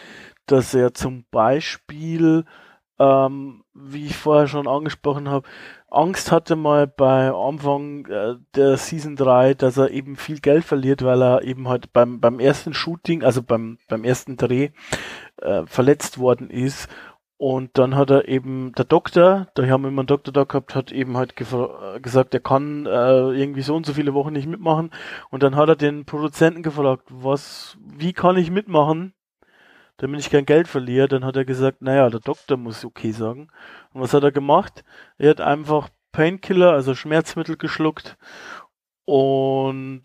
[SPEAKER 1] dass er zum Beispiel, ähm, wie ich vorher schon angesprochen habe, Angst hatte mal bei Anfang äh, der Season 3, dass er eben viel Geld verliert, weil er eben halt beim, beim ersten Shooting, also beim, beim ersten Dreh, äh, verletzt worden ist. Und dann hat er eben, der Doktor, da haben wir immer einen Doktor da gehabt, hat eben halt äh, gesagt, er kann äh, irgendwie so und so viele Wochen nicht mitmachen. Und dann hat er den Produzenten gefragt, was, wie kann ich mitmachen, damit ich kein Geld verliere? Dann hat er gesagt, naja, der Doktor muss okay sagen. Und was hat er gemacht? Er hat einfach Painkiller, also Schmerzmittel geschluckt und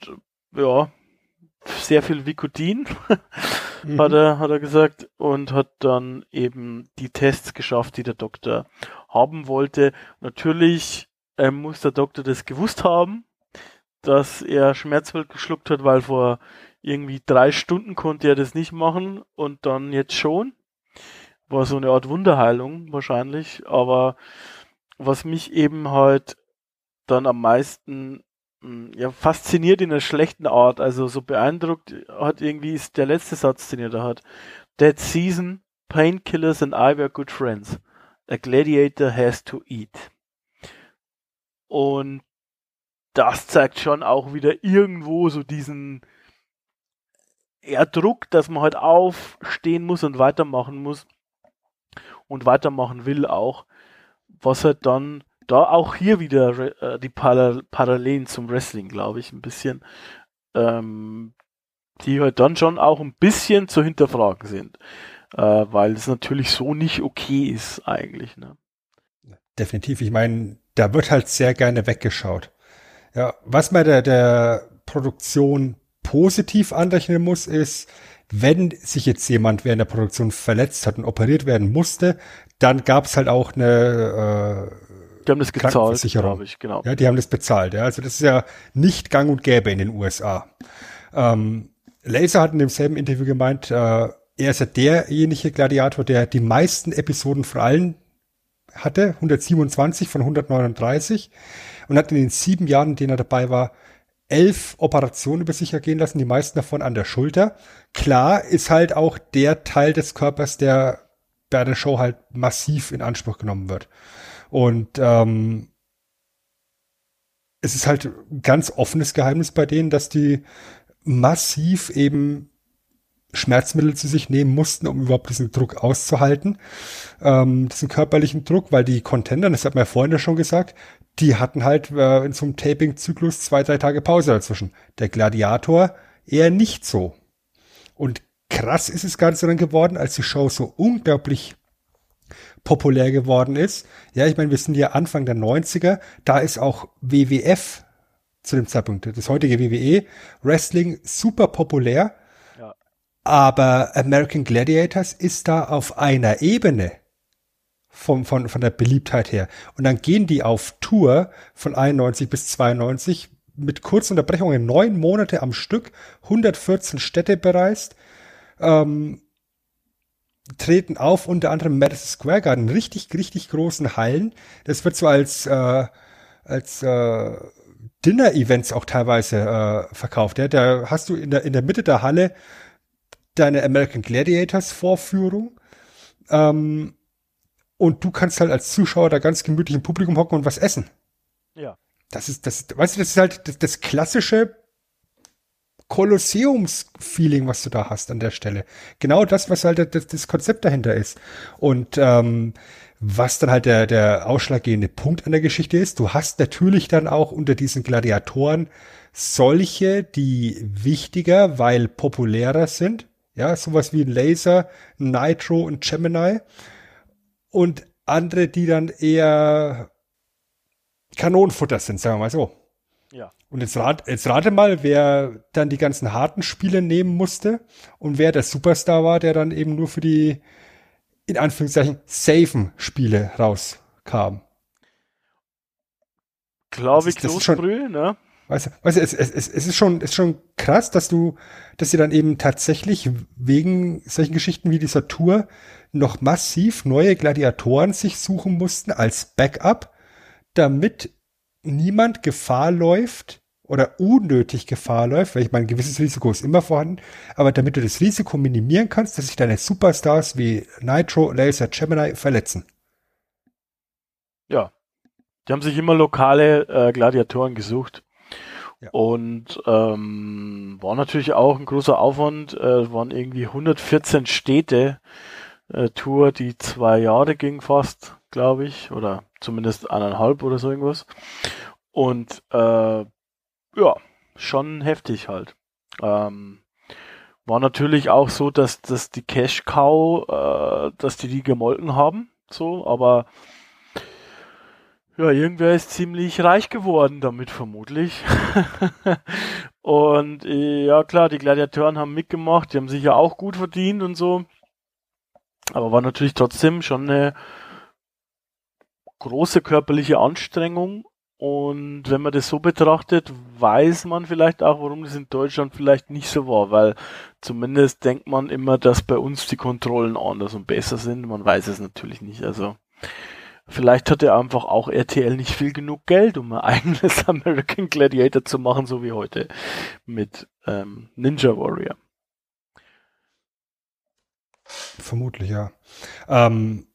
[SPEAKER 1] ja, sehr viel Vicodin hat er, hat er gesagt und hat dann eben die Tests geschafft, die der Doktor haben wollte. Natürlich äh, muss der Doktor das gewusst haben, dass er Schmerzmittel geschluckt hat, weil vor irgendwie drei Stunden konnte er das nicht machen und dann jetzt schon. War so eine Art Wunderheilung wahrscheinlich, aber was mich eben halt dann am meisten mh, ja, fasziniert in einer schlechten Art, also so beeindruckt hat irgendwie ist der letzte Satz, den er da hat. That season, painkillers and I were good friends. A gladiator has to eat. Und das zeigt schon auch wieder irgendwo so diesen eher dass man halt aufstehen muss und weitermachen muss und weitermachen will auch, was halt dann da auch hier wieder äh, die Par Parallelen zum Wrestling, glaube ich, ein bisschen, ähm, die halt dann schon auch ein bisschen zu hinterfragen sind, äh, weil es natürlich so nicht okay ist eigentlich. Ne?
[SPEAKER 2] Definitiv. Ich meine, da wird halt sehr gerne weggeschaut. Ja, was man der, der Produktion positiv anrechnen muss, ist, wenn sich jetzt jemand während der Produktion verletzt hat und operiert werden musste, dann gab es halt auch eine äh,
[SPEAKER 1] die haben das gezahlt, glaube ich, genau.
[SPEAKER 2] Ja, die haben das bezahlt. Ja, also das ist ja nicht gang und gäbe in den USA. Ähm, Laser hat in demselben Interview gemeint, äh, er ist ja derjenige Gladiator, der die meisten Episoden vor allen hatte, 127 von 139 und hat in den sieben Jahren, in denen er dabei war, elf Operationen über sich ergehen lassen, die meisten davon an der Schulter. Klar ist halt auch der Teil des Körpers, der bei der Show halt massiv in Anspruch genommen wird. Und ähm, es ist halt ganz offenes Geheimnis bei denen, dass die massiv eben Schmerzmittel zu sich nehmen mussten, um überhaupt diesen Druck auszuhalten, ähm, diesen körperlichen Druck, weil die Contender, das hat man ja vorhin ja schon gesagt, die hatten halt äh, in so einem Taping-Zyklus zwei, drei Tage Pause dazwischen. Der Gladiator eher nicht so. Und krass ist es Ganze dann geworden, als die Show so unglaublich populär geworden ist. Ja, ich meine, wir sind ja Anfang der 90er, da ist auch WWF zu dem Zeitpunkt, das heutige WWE, Wrestling super populär. Ja. Aber American Gladiators ist da auf einer Ebene vom, von, von der Beliebtheit her. Und dann gehen die auf Tour von 91 bis 92 mit kurzen Unterbrechungen neun Monate am Stück, 114 Städte bereist, ähm, treten auf, unter anderem Madison Square Garden, richtig, richtig großen Hallen. Das wird so als, äh, als äh, Dinner-Events auch teilweise äh, verkauft. Ja? Da hast du in der, in der Mitte der Halle deine American Gladiators Vorführung. Ähm, und du kannst halt als Zuschauer da ganz gemütlich im Publikum hocken und was essen.
[SPEAKER 1] Ja.
[SPEAKER 2] Das ist, das, weißt du, das ist halt das, das klassische Kolosseums-Feeling, was du da hast an der Stelle. Genau das, was halt das, das Konzept dahinter ist. Und ähm, was dann halt der, der ausschlaggebende Punkt an der Geschichte ist, du hast natürlich dann auch unter diesen Gladiatoren solche, die wichtiger, weil populärer sind. Ja, sowas wie ein Laser, ein Nitro und Gemini. Und andere, die dann eher Kanonenfutter sind, sagen wir mal so.
[SPEAKER 1] Ja.
[SPEAKER 2] Und jetzt, rat, jetzt rate mal, wer dann die ganzen harten Spiele nehmen musste und wer der Superstar war, der dann eben nur für die, in Anführungszeichen, safen Spiele rauskam.
[SPEAKER 1] Glaube ich, Kloßbrühe, ne?
[SPEAKER 2] Weißt du, es, es, es ist schon, ist schon krass, dass du, dass sie dann eben tatsächlich wegen solchen Geschichten wie dieser Tour noch massiv neue Gladiatoren sich suchen mussten als Backup, damit niemand Gefahr läuft oder unnötig Gefahr läuft, weil ich meine, ein gewisses Risiko ist immer vorhanden, aber damit du das Risiko minimieren kannst, dass sich deine Superstars wie Nitro, Laser, Gemini verletzen.
[SPEAKER 1] Ja. Die haben sich immer lokale äh, Gladiatoren gesucht. Und ähm, war natürlich auch ein großer Aufwand. Äh, waren irgendwie 114 Städte äh, Tour, die zwei Jahre ging fast, glaube ich, oder zumindest eineinhalb oder so irgendwas. Und äh, ja, schon heftig halt. Ähm, war natürlich auch so, dass, dass die Cash Cow, äh, dass die die gemolken haben, so, aber ja, irgendwer ist ziemlich reich geworden damit vermutlich. und äh, ja klar, die Gladiatoren haben mitgemacht, die haben sich ja auch gut verdient und so. Aber war natürlich trotzdem schon eine große körperliche Anstrengung. Und wenn man das so betrachtet, weiß man vielleicht auch, warum das in Deutschland vielleicht nicht so war, weil zumindest denkt man immer, dass bei uns die Kontrollen anders und besser sind. Man weiß es natürlich nicht. Also vielleicht hatte einfach auch RTL nicht viel genug Geld, um ein eigenes American Gladiator zu machen, so wie heute mit ähm, Ninja Warrior.
[SPEAKER 2] Vermutlich, ja. Ähm,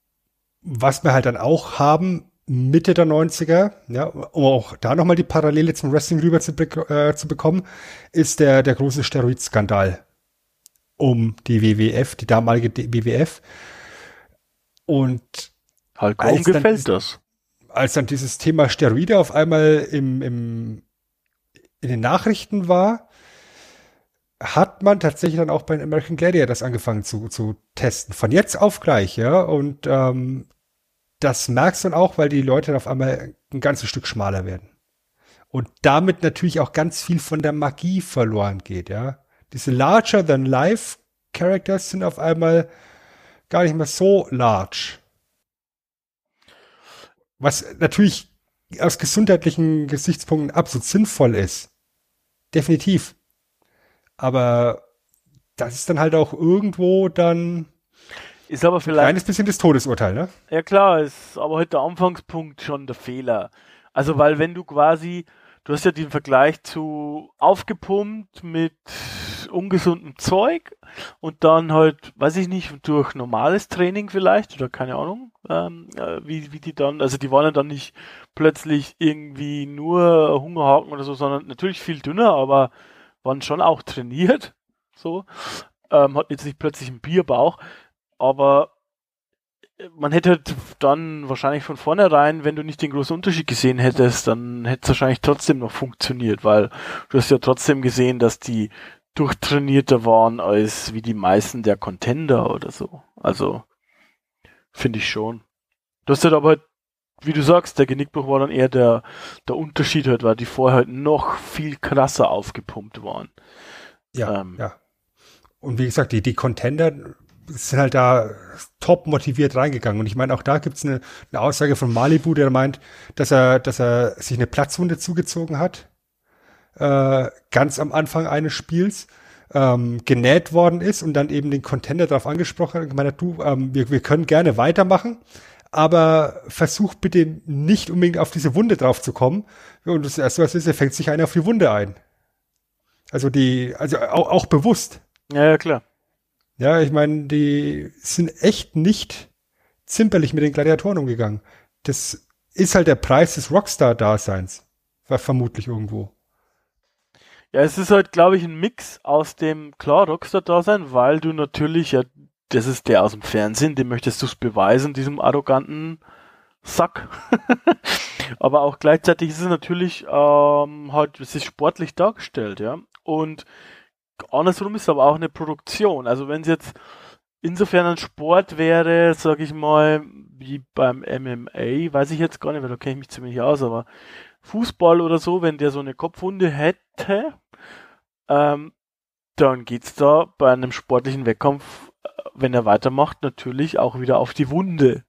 [SPEAKER 2] was wir halt dann auch haben, Mitte der 90er, ja, um auch da nochmal die Parallele zum Wrestling rüber zu, äh, zu bekommen, ist der, der große Steroidskandal um die WWF, die damalige WWF. Und
[SPEAKER 1] Hulk Hogan gefällt das.
[SPEAKER 2] Als dann dieses Thema Steroide auf einmal im, im, in den Nachrichten war, hat man tatsächlich dann auch bei American Gladiator das angefangen zu, zu testen. Von jetzt auf gleich, ja. Und ähm, das merkst du dann auch, weil die Leute dann auf einmal ein ganzes Stück schmaler werden. Und damit natürlich auch ganz viel von der Magie verloren geht, ja. Diese larger than life Characters sind auf einmal gar nicht mehr so large. Was natürlich aus gesundheitlichen Gesichtspunkten absolut sinnvoll ist. Definitiv. Aber das ist dann halt auch irgendwo dann
[SPEAKER 1] ist aber vielleicht.
[SPEAKER 2] Ein kleines bisschen das Todesurteil, ne?
[SPEAKER 1] Ja klar, ist aber heute der Anfangspunkt schon der Fehler. Also weil wenn du quasi, du hast ja den Vergleich zu aufgepumpt mit ungesundem Zeug und dann halt, weiß ich nicht, durch normales Training vielleicht oder keine Ahnung, ähm, äh, wie, wie die dann, also die waren ja dann nicht plötzlich irgendwie nur Hungerhaken oder so, sondern natürlich viel dünner, aber waren schon auch trainiert, so, ähm, hat jetzt nicht plötzlich einen Bierbauch aber äh, man hätte halt dann wahrscheinlich von vornherein, wenn du nicht den großen Unterschied gesehen hättest, dann hätte es wahrscheinlich trotzdem noch funktioniert, weil du hast ja trotzdem gesehen, dass die durchtrainierter waren als wie die meisten der Contender oder so. Also finde ich schon. Du hast halt aber, wie du sagst, der Genickbruch war dann eher der, der Unterschied halt, weil die vorher halt noch viel krasser aufgepumpt waren.
[SPEAKER 2] Ja, ähm, ja. Und wie gesagt, die, die Contender sind halt da top motiviert reingegangen. Und ich meine, auch da gibt's eine, eine Aussage von Malibu, der meint, dass er, dass er sich eine Platzwunde zugezogen hat, äh, ganz am Anfang eines Spiels, ähm, genäht worden ist und dann eben den Contender darauf angesprochen hat und gemeint hat, du, ähm, wir, wir können gerne weitermachen, aber versuch bitte nicht unbedingt auf diese Wunde drauf zu kommen. Und das erste, was ist, er fängt sich einer auf die Wunde ein. Also die, also auch, auch bewusst.
[SPEAKER 1] Ja, ja, klar.
[SPEAKER 2] Ja, ich meine, die sind echt nicht zimperlich mit den Gladiatoren umgegangen. Das ist halt der Preis des Rockstar-Daseins. War vermutlich irgendwo.
[SPEAKER 1] Ja, es ist halt, glaube ich, ein Mix aus dem, klar, Rockstar-Dasein, weil du natürlich, ja, das ist der aus dem Fernsehen, dem möchtest du es beweisen, diesem arroganten Sack. Aber auch gleichzeitig ist es natürlich ähm, halt, es ist sportlich dargestellt, ja. Und andersrum ist aber auch eine Produktion. Also wenn es jetzt insofern ein Sport wäre, sag ich mal, wie beim MMA, weiß ich jetzt gar nicht, weil da kenne ich mich ziemlich aus, aber Fußball oder so, wenn der so eine Kopfwunde hätte, ähm, dann geht's da bei einem sportlichen Wettkampf, äh, wenn er weitermacht, natürlich auch wieder auf die Wunde.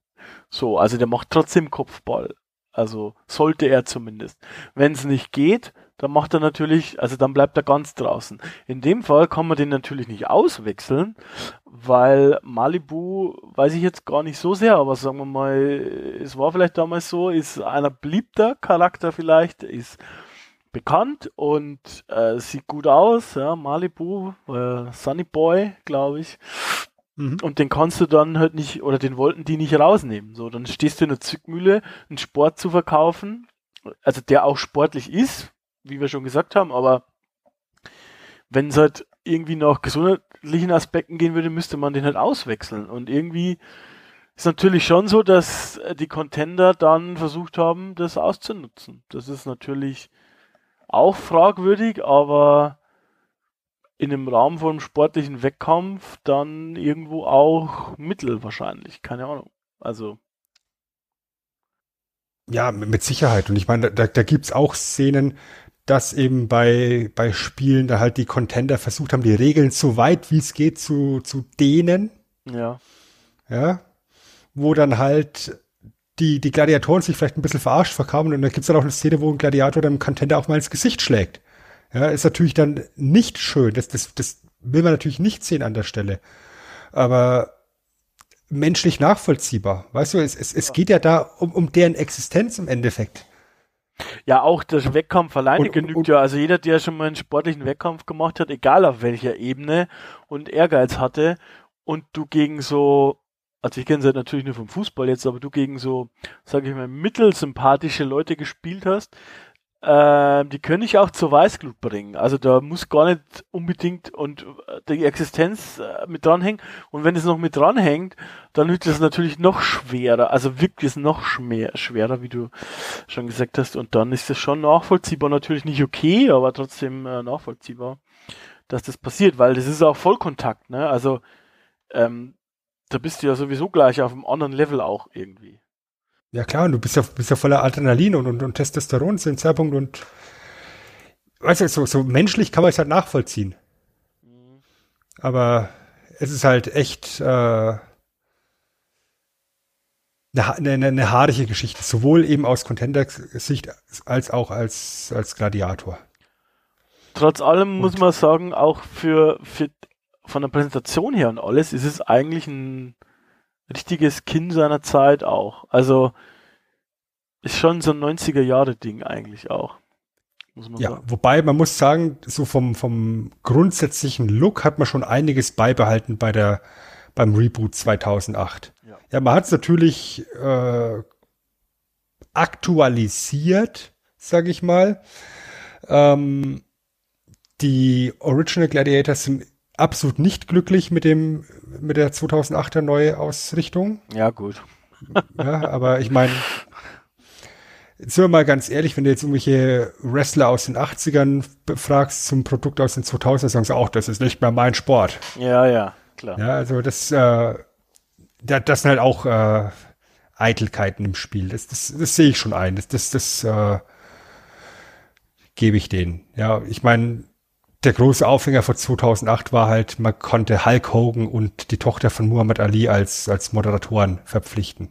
[SPEAKER 1] So, also der macht trotzdem Kopfball. Also sollte er zumindest. Wenn es nicht geht, dann macht er natürlich, also dann bleibt er ganz draußen. In dem Fall kann man den natürlich nicht auswechseln, weil Malibu, weiß ich jetzt gar nicht so sehr, aber sagen wir mal, es war vielleicht damals so, ist einer beliebter Charakter vielleicht, ist bekannt und äh, sieht gut aus, ja, Malibu, äh, Sunny Boy, glaube ich. Mhm. Und den kannst du dann halt nicht, oder den wollten die nicht rausnehmen. So, dann stehst du in der Zückmühle, einen Sport zu verkaufen, also der auch sportlich ist, wie wir schon gesagt haben, aber wenn es halt irgendwie nach gesundheitlichen Aspekten gehen würde, müsste man den halt auswechseln. Und irgendwie ist natürlich schon so, dass die Contender dann versucht haben, das auszunutzen. Das ist natürlich auch fragwürdig, aber in einem Rahmen von einem sportlichen Wettkampf dann irgendwo auch Mittel wahrscheinlich. Keine Ahnung. Also.
[SPEAKER 2] Ja, mit Sicherheit. Und ich meine, da, da gibt's auch Szenen, dass eben bei, bei Spielen da halt die Contender versucht haben, die Regeln so weit wie es geht zu, zu dehnen.
[SPEAKER 1] Ja.
[SPEAKER 2] Ja. Wo dann halt die, die Gladiatoren sich vielleicht ein bisschen verarscht verkaufen und da gibt's dann auch eine Szene, wo ein Gladiator dem Contender auch mal ins Gesicht schlägt. Ja, ist natürlich dann nicht schön. Das, das, das will man natürlich nicht sehen an der Stelle. Aber menschlich nachvollziehbar. Weißt du, es, es, es geht ja da um, um deren Existenz im Endeffekt.
[SPEAKER 1] Ja, auch der Wettkampf alleine und, genügt und, ja. Also jeder, der schon mal einen sportlichen Wettkampf gemacht hat, egal auf welcher Ebene und Ehrgeiz hatte und du gegen so also ich kenne es halt natürlich nur vom Fußball jetzt, aber du gegen so, sage ich mal, mittelsympathische Leute gespielt hast, äh, die können ich auch zur Weißglut bringen. Also da muss gar nicht unbedingt und äh, die Existenz äh, mit dranhängen. Und wenn es noch mit dranhängt, dann wird es natürlich noch schwerer. Also wirkt es noch schwer, schwerer, wie du schon gesagt hast. Und dann ist es schon nachvollziehbar, natürlich nicht okay, aber trotzdem äh, nachvollziehbar, dass das passiert, weil das ist auch Vollkontakt. Ne? Also ähm, da bist du ja sowieso gleich auf einem anderen Level auch irgendwie.
[SPEAKER 2] Ja klar, und du bist ja, bist ja voller Adrenalin und, und, und Testosteron zu dem Zeitpunkt und weißt du, so, so menschlich kann man es halt nachvollziehen. Mhm. Aber es ist halt echt äh, eine, eine, eine haarige Geschichte, sowohl eben aus Contender-Sicht als auch als, als Gladiator.
[SPEAKER 1] Trotz allem und muss man sagen, auch für, für von der Präsentation her und alles ist es eigentlich ein richtiges Kind seiner Zeit auch. Also ist schon so ein 90er Jahre Ding eigentlich auch.
[SPEAKER 2] ja, sagen. wobei man muss sagen, so vom, vom grundsätzlichen Look hat man schon einiges beibehalten bei der, beim Reboot 2008. Ja, ja man hat es natürlich äh, aktualisiert, sage ich mal. Ähm, die Original Gladiators sind absolut nicht glücklich mit dem mit der 2008er Neuausrichtung.
[SPEAKER 1] Ja, gut.
[SPEAKER 2] ja, aber ich meine, sind wir mal ganz ehrlich, wenn du jetzt irgendwelche Wrestler aus den 80ern befragst zum Produkt aus den 2000ern, sagen sie auch, das ist nicht mehr mein Sport.
[SPEAKER 1] Ja, ja, klar.
[SPEAKER 2] Ja, also das, äh, das, das sind halt auch äh, Eitelkeiten im Spiel. Das, das, das sehe ich schon ein. Das, das, das äh, gebe ich denen. Ja, ich meine, der große Aufhänger von 2008 war halt, man konnte Hulk Hogan und die Tochter von Muhammad Ali als, als Moderatoren verpflichten.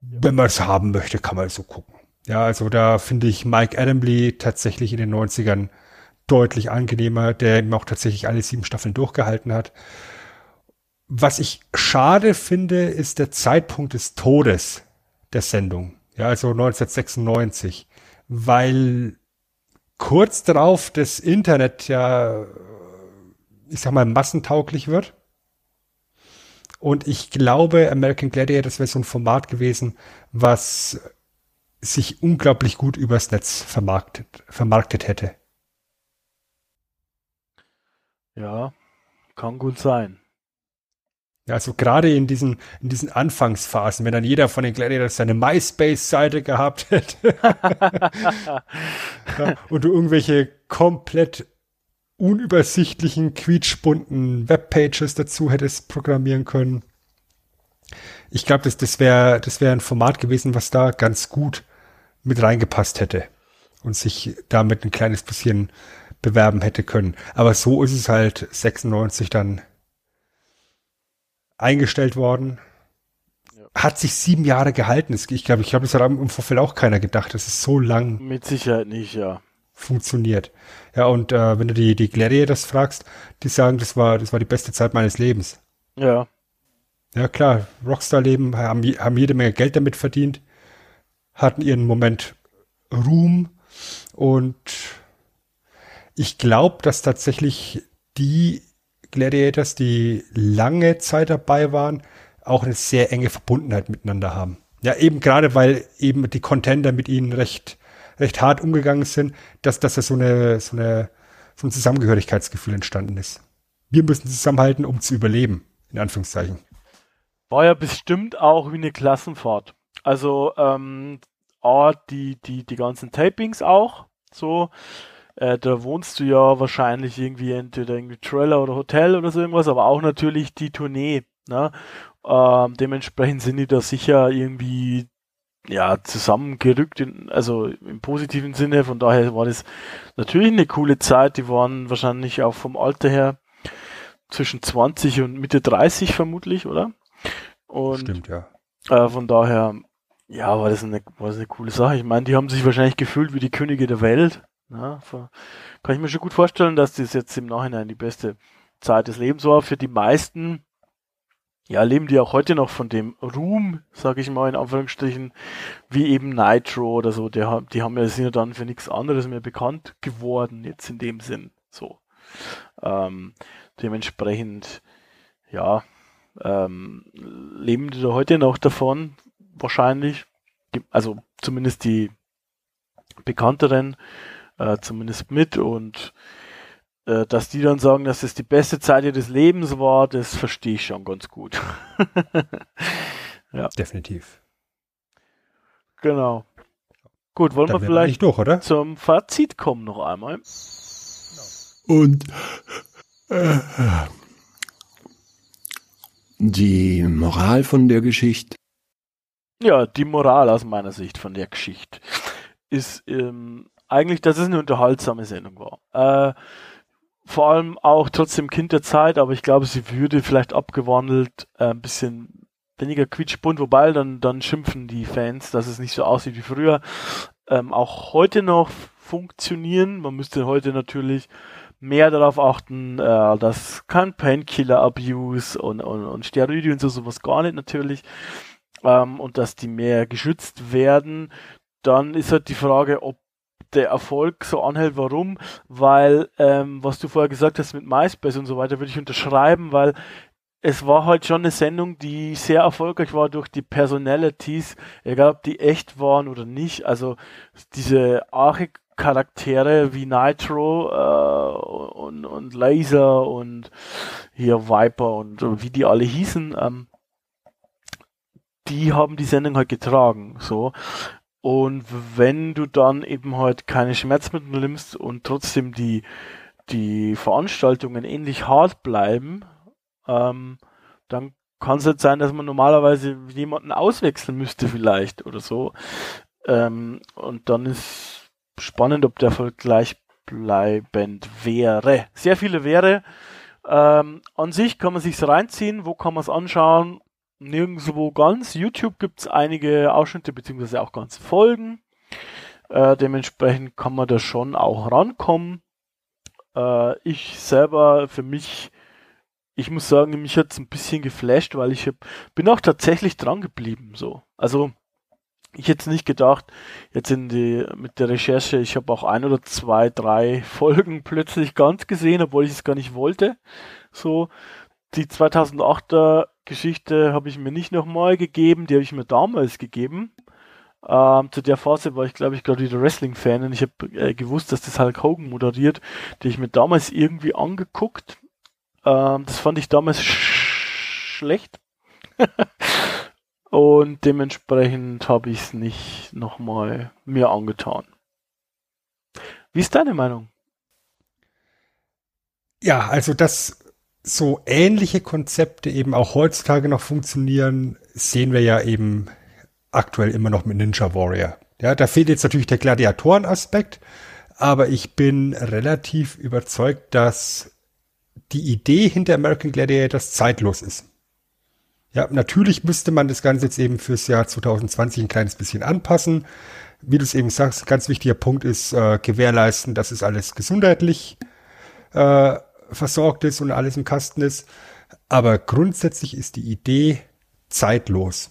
[SPEAKER 2] Wenn man es haben möchte, kann man so gucken. Ja, also da finde ich Mike Adamley tatsächlich in den 90ern deutlich angenehmer, der eben auch tatsächlich alle sieben Staffeln durchgehalten hat. Was ich schade finde, ist der Zeitpunkt des Todes der Sendung. Ja, also 1996. Weil kurz darauf das Internet ja, ich sag mal, massentauglich wird. Und ich glaube, American Gladiator, das wäre so ein Format gewesen, was sich unglaublich gut übers Netz vermarktet, vermarktet hätte.
[SPEAKER 1] Ja, kann gut sein.
[SPEAKER 2] Also gerade in diesen, in diesen Anfangsphasen, wenn dann jeder von den Gladiators seine MySpace-Seite gehabt hätte ja, und du irgendwelche komplett unübersichtlichen, quietschbunten Webpages dazu hättest programmieren können. Ich glaube, das, das wäre das wäre ein Format gewesen, was da ganz gut mit reingepasst hätte und sich damit ein kleines bisschen bewerben hätte können. Aber so ist es halt 96 dann eingestellt worden. Ja. Hat sich sieben Jahre gehalten. Ich glaube, ich glaube, das hat im Vorfeld auch keiner gedacht. Das ist so lang.
[SPEAKER 1] Mit Sicherheit nicht, ja.
[SPEAKER 2] Funktioniert. Ja, und äh, wenn du die, die Gladiators fragst, die sagen, das war, das war die beste Zeit meines Lebens.
[SPEAKER 1] Ja.
[SPEAKER 2] Ja, klar. Rockstar-Leben haben, haben jede Menge Geld damit verdient, hatten ihren Moment Ruhm und ich glaube, dass tatsächlich die Gladiators, die lange Zeit dabei waren, auch eine sehr enge Verbundenheit miteinander haben. Ja, eben gerade, weil eben die Contender mit ihnen recht, recht hart umgegangen sind, dass, dass da so eine, so eine, so ein Zusammengehörigkeitsgefühl entstanden ist. Wir müssen zusammenhalten, um zu überleben, in Anführungszeichen.
[SPEAKER 1] War ja bestimmt auch wie eine Klassenfahrt. Also, ähm, die, die, die ganzen Tapings auch, so, äh, da wohnst du ja wahrscheinlich irgendwie entweder irgendwie Trailer oder Hotel oder so irgendwas, aber auch natürlich die Tournee. Ne? Ähm, dementsprechend sind die da sicher irgendwie ja zusammengerückt, in, also im positiven Sinne. Von daher war das natürlich eine coole Zeit. Die waren wahrscheinlich auch vom Alter her zwischen 20 und Mitte 30 vermutlich, oder? Und,
[SPEAKER 2] Stimmt, ja.
[SPEAKER 1] Äh, von daher, ja, war das, eine, war das eine coole Sache. Ich meine, die haben sich wahrscheinlich gefühlt wie die Könige der Welt. Ja, kann ich mir schon gut vorstellen, dass das jetzt im Nachhinein die beste Zeit des Lebens war. Für die meisten, ja, leben die auch heute noch von dem Ruhm, sage ich mal in Anführungsstrichen, wie eben Nitro oder so. Die, die haben ja, sind ja dann für nichts anderes mehr bekannt geworden, jetzt in dem Sinn. So. Ähm, dementsprechend, ja, ähm, leben die da heute noch davon, wahrscheinlich. Also zumindest die bekannteren, äh, zumindest mit und äh, dass die dann sagen, dass es die beste Zeit ihres Lebens war, das verstehe ich schon ganz gut.
[SPEAKER 2] ja. Definitiv.
[SPEAKER 1] Genau. Gut, wollen
[SPEAKER 2] Dann
[SPEAKER 1] wir vielleicht
[SPEAKER 2] durch, oder?
[SPEAKER 1] zum Fazit kommen noch einmal.
[SPEAKER 3] Und äh, die Moral von der Geschichte?
[SPEAKER 1] Ja, die Moral aus meiner Sicht von der Geschichte ist ähm, eigentlich, dass es eine unterhaltsame Sendung war. Äh, vor allem auch trotzdem Kind der Zeit, aber ich glaube, sie würde vielleicht abgewandelt äh, ein bisschen weniger quietschbunt, wobei dann, dann schimpfen die Fans, dass es nicht so aussieht wie früher. Ähm, auch heute noch funktionieren. Man müsste heute natürlich mehr darauf achten, äh, dass kein Painkiller-Abuse und, und, und Steroide und so sowas gar nicht natürlich. Ähm, und dass die mehr geschützt werden. Dann ist halt die Frage, ob der Erfolg so anhält. Warum? Weil, ähm, was du vorher gesagt hast mit MySpace und so weiter, würde ich unterschreiben, weil es war halt schon eine Sendung, die sehr erfolgreich war durch die Personalities, egal ob die echt waren oder nicht. Also diese Arche-Charaktere wie Nitro äh, und, und Laser und hier Viper und, und wie die alle hießen, ähm, die haben die Sendung halt getragen. So. Und wenn du dann eben halt keine Schmerzmittel nimmst und trotzdem die, die Veranstaltungen ähnlich hart bleiben, ähm, dann kann es halt sein, dass man normalerweise jemanden auswechseln müsste vielleicht oder so. Ähm, und dann ist spannend, ob der Erfolg gleichbleibend wäre. Sehr viele wäre. Ähm, an sich kann man sich's reinziehen. Wo kann man es anschauen? Nirgendwo ganz. YouTube gibt es einige Ausschnitte beziehungsweise auch ganze Folgen. Äh, dementsprechend kann man da schon auch rankommen. Äh, ich selber für mich ich muss sagen, mich hat es ein bisschen geflasht, weil ich hab, bin auch tatsächlich dran geblieben. So. Also ich hätte nicht gedacht, jetzt in die, mit der Recherche, ich habe auch ein oder zwei, drei Folgen plötzlich ganz gesehen, obwohl ich es gar nicht wollte. So, die 2008er Geschichte habe ich mir nicht nochmal gegeben, die habe ich mir damals gegeben. Ähm, zu der Phase war ich, glaube ich, gerade wieder Wrestling-Fan und ich habe äh, gewusst, dass das Hulk Hogan moderiert, die ich mir damals irgendwie angeguckt ähm, das fand ich damals sch schlecht. Und dementsprechend habe ich es nicht nochmal mir angetan. Wie ist deine Meinung?
[SPEAKER 2] Ja, also dass so ähnliche Konzepte eben auch heutzutage noch funktionieren, sehen wir ja eben aktuell immer noch mit Ninja Warrior. Ja, da fehlt jetzt natürlich der Gladiatorenaspekt, aber ich bin relativ überzeugt, dass die Idee hinter American Gladiators zeitlos ist. Ja, natürlich müsste man das Ganze jetzt eben fürs Jahr 2020 ein kleines bisschen anpassen. Wie du es eben sagst, ganz wichtiger Punkt ist äh, gewährleisten, dass es alles gesundheitlich äh, versorgt ist und alles im Kasten ist. Aber grundsätzlich ist die Idee zeitlos.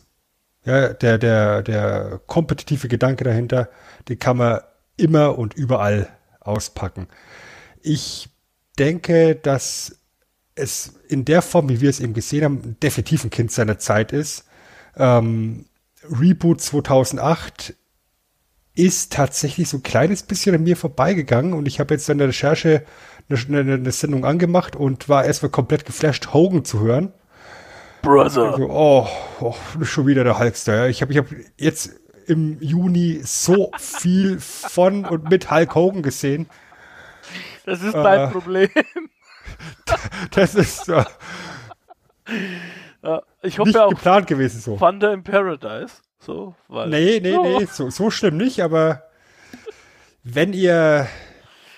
[SPEAKER 2] Ja, der, der, der kompetitive Gedanke dahinter, den kann man immer und überall auspacken. Ich denke, dass es in der Form, wie wir es eben gesehen haben, definitiv ein Kind seiner Zeit ist. Ähm, Reboot 2008 ist tatsächlich so ein kleines bisschen an mir vorbeigegangen und ich habe jetzt in der Recherche eine, eine, eine, Sendung angemacht und war erstmal komplett geflasht, Hogan zu hören.
[SPEAKER 1] Brother.
[SPEAKER 2] Also, oh, oh, schon wieder der Hulkster. Ja. Ich habe ich hab jetzt im Juni so viel von und mit Hulk Hogan gesehen.
[SPEAKER 1] Das ist dein äh, Problem.
[SPEAKER 2] das ist äh,
[SPEAKER 1] ja, ich hoffe
[SPEAKER 2] nicht
[SPEAKER 1] auch
[SPEAKER 2] geplant gewesen so.
[SPEAKER 1] Thunder in Paradise. So, weil,
[SPEAKER 2] nee, nee,
[SPEAKER 1] oh.
[SPEAKER 2] nee, so, so schlimm nicht, aber wenn ihr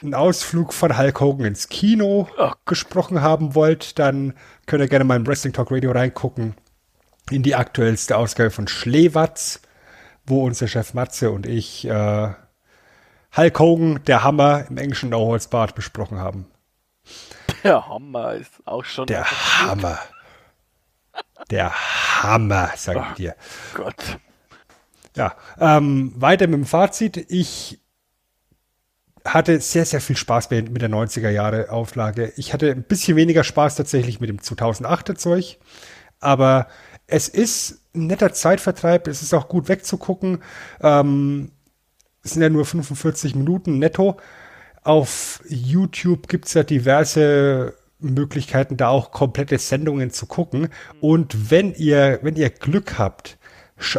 [SPEAKER 2] einen Ausflug von Hulk Hogan ins Kino oh. gesprochen haben wollt, dann könnt ihr gerne mal im Wrestling Talk Radio reingucken in die aktuellste Ausgabe von Schleewatz, wo unser Chef Matze und ich äh, Hulk Hogan, der Hammer im englischen No Holds Barred besprochen haben.
[SPEAKER 1] Der Hammer ist auch schon.
[SPEAKER 2] Der Hammer. Der Hammer, sag ich oh, dir.
[SPEAKER 1] Gott.
[SPEAKER 2] Ja, ähm, weiter mit dem Fazit. Ich hatte sehr, sehr viel Spaß mit der 90er Jahre Auflage. Ich hatte ein bisschen weniger Spaß tatsächlich mit dem 2008er Zeug. aber es ist ein netter Zeitvertreib, es ist auch gut wegzugucken. Ähm, es sind ja nur 45 Minuten netto. Auf YouTube gibt's ja diverse Möglichkeiten, da auch komplette Sendungen zu gucken. Und wenn ihr, wenn ihr Glück habt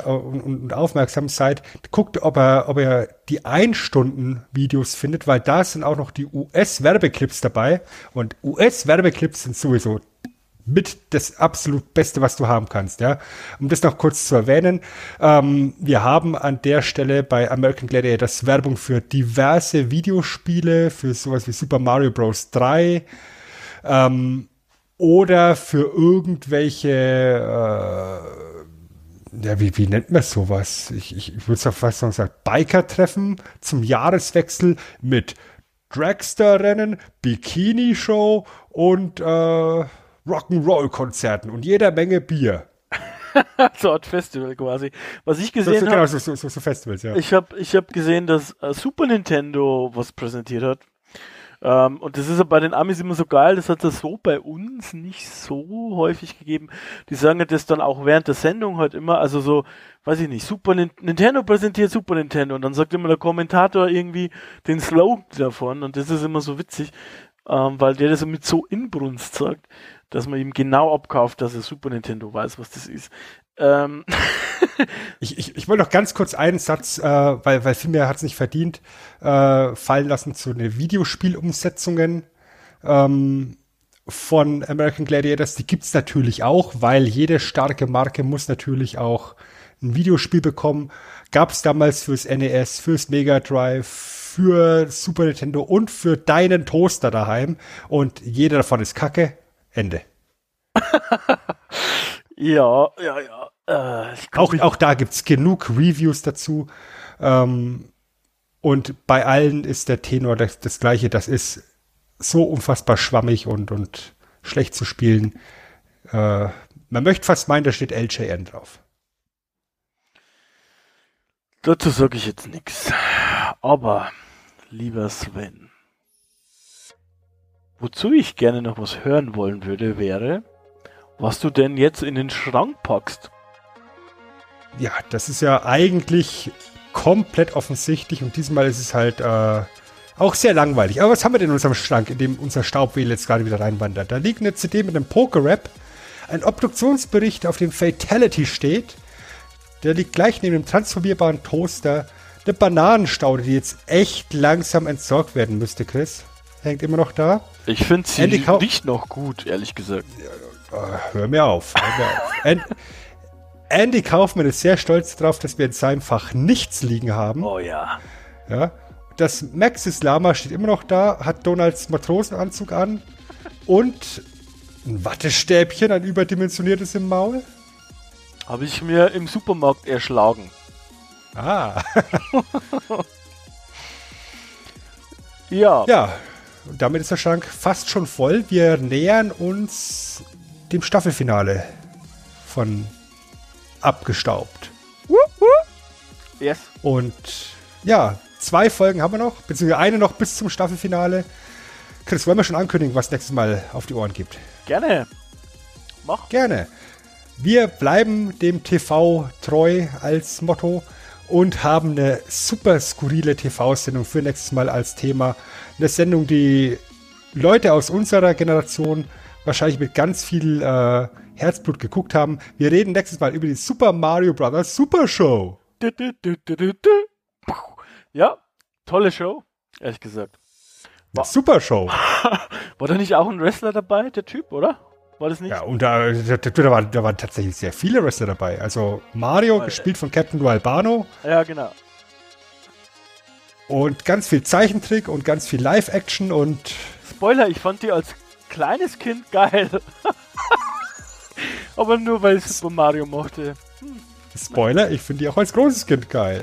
[SPEAKER 2] und, aufmerksam seid, guckt, ob er, ob er die Ein-Stunden-Videos findet, weil da sind auch noch die US-Werbeclips dabei. Und US-Werbeclips sind sowieso mit das absolut Beste, was du haben kannst, ja. Um das noch kurz zu erwähnen, ähm, wir haben an der Stelle bei American Gladiators Werbung für diverse Videospiele, für sowas wie Super Mario Bros. 3, ähm, oder für irgendwelche, äh, ja, wie, wie nennt man sowas? Ich, ich, ich würde es fast noch sagen, Biker-Treffen zum Jahreswechsel mit Dragster-Rennen, Bikini-Show und äh, Rock'n'Roll-Konzerten und jeder Menge Bier.
[SPEAKER 1] so ein Festival quasi. Was ich gesehen
[SPEAKER 2] so,
[SPEAKER 1] habe.
[SPEAKER 2] Genau, so, so, so, Festivals, ja.
[SPEAKER 1] Ich habe ich hab gesehen, dass äh, Super Nintendo was präsentiert hat. Ähm, und das ist ja bei den Amis immer so geil, das hat es so bei uns nicht so häufig gegeben. Die sagen ja das dann auch während der Sendung halt immer, also so, weiß ich nicht, Super Nin Nintendo präsentiert Super Nintendo und dann sagt immer der Kommentator irgendwie den Slogan davon und das ist immer so witzig, ähm, weil der das mit so Inbrunst sagt dass man ihm genau abkauft, dass er Super Nintendo weiß, was das ist. Ähm
[SPEAKER 2] ich, ich, ich wollte noch ganz kurz einen Satz, äh, weil, weil viel mehr hat es nicht verdient, äh, fallen lassen zu den Videospielumsetzungen ähm, von American Gladiators. Die gibt's natürlich auch, weil jede starke Marke muss natürlich auch ein Videospiel bekommen. Gab's damals fürs NES, fürs Mega Drive, für Super Nintendo und für deinen Toaster daheim. Und jeder davon ist Kacke. Ende.
[SPEAKER 1] Ja, ja, ja. Äh,
[SPEAKER 2] auch, auch da gibt's genug Reviews dazu. Ähm, und bei allen ist der Tenor das, das gleiche. Das ist so unfassbar schwammig und, und schlecht zu spielen. Äh, man möchte fast meinen, da steht LJN drauf.
[SPEAKER 1] Dazu sage ich jetzt nichts. Aber, lieber Sven, Wozu ich gerne noch was hören wollen würde, wäre, was du denn jetzt in den Schrank packst.
[SPEAKER 2] Ja, das ist ja eigentlich komplett offensichtlich und diesmal ist es halt äh, auch sehr langweilig. Aber was haben wir denn in unserem Schrank, in dem unser Staubwedel jetzt gerade wieder reinwandert? Da liegt eine CD mit einem Poker-Rap, ein Obduktionsbericht, auf dem Fatality steht. Der liegt gleich neben dem transformierbaren Toaster. Eine Bananenstaude, die jetzt echt langsam entsorgt werden müsste, Chris hängt immer noch da.
[SPEAKER 1] Ich finde sie Andy riecht noch gut, ehrlich gesagt.
[SPEAKER 2] Ja, hör mir auf. Hör mir auf. And, Andy Kaufmann ist sehr stolz darauf, dass wir in seinem Fach nichts liegen haben.
[SPEAKER 1] Oh ja.
[SPEAKER 2] Ja. Das Maxis Lama steht immer noch da, hat Donalds Matrosenanzug an und ein Wattestäbchen, ein überdimensioniertes im Maul.
[SPEAKER 1] Habe ich mir im Supermarkt erschlagen.
[SPEAKER 2] Ah.
[SPEAKER 1] ja.
[SPEAKER 2] Ja, und damit ist der Schrank fast schon voll. Wir nähern uns dem Staffelfinale von Abgestaubt.
[SPEAKER 1] Yes.
[SPEAKER 2] Und ja, zwei Folgen haben wir noch, beziehungsweise eine noch bis zum Staffelfinale. Chris, wollen wir schon ankündigen, was nächstes Mal auf die Ohren gibt?
[SPEAKER 1] Gerne. Mach.
[SPEAKER 2] Gerne. Wir bleiben dem TV treu als Motto und haben eine super skurrile TV-Sendung für nächstes Mal als Thema eine Sendung, die Leute aus unserer Generation wahrscheinlich mit ganz viel äh, Herzblut geguckt haben. Wir reden nächstes Mal über die Super Mario Bros. Super Show.
[SPEAKER 1] Ja, tolle Show, ehrlich gesagt.
[SPEAKER 2] War, Super Show.
[SPEAKER 1] War da nicht auch ein Wrestler dabei, der Typ, oder? War das nicht?
[SPEAKER 2] Ja, und da, da, da, waren, da waren tatsächlich sehr viele Wrestler dabei. Also Mario, Weil, gespielt von Captain Du Albano.
[SPEAKER 1] Ja, genau.
[SPEAKER 2] Und ganz viel Zeichentrick und ganz viel Live-Action und.
[SPEAKER 1] Spoiler, ich fand die als kleines Kind geil. Aber nur weil ich Super Mario mochte. Hm.
[SPEAKER 2] Spoiler, ich finde die auch als großes Kind geil.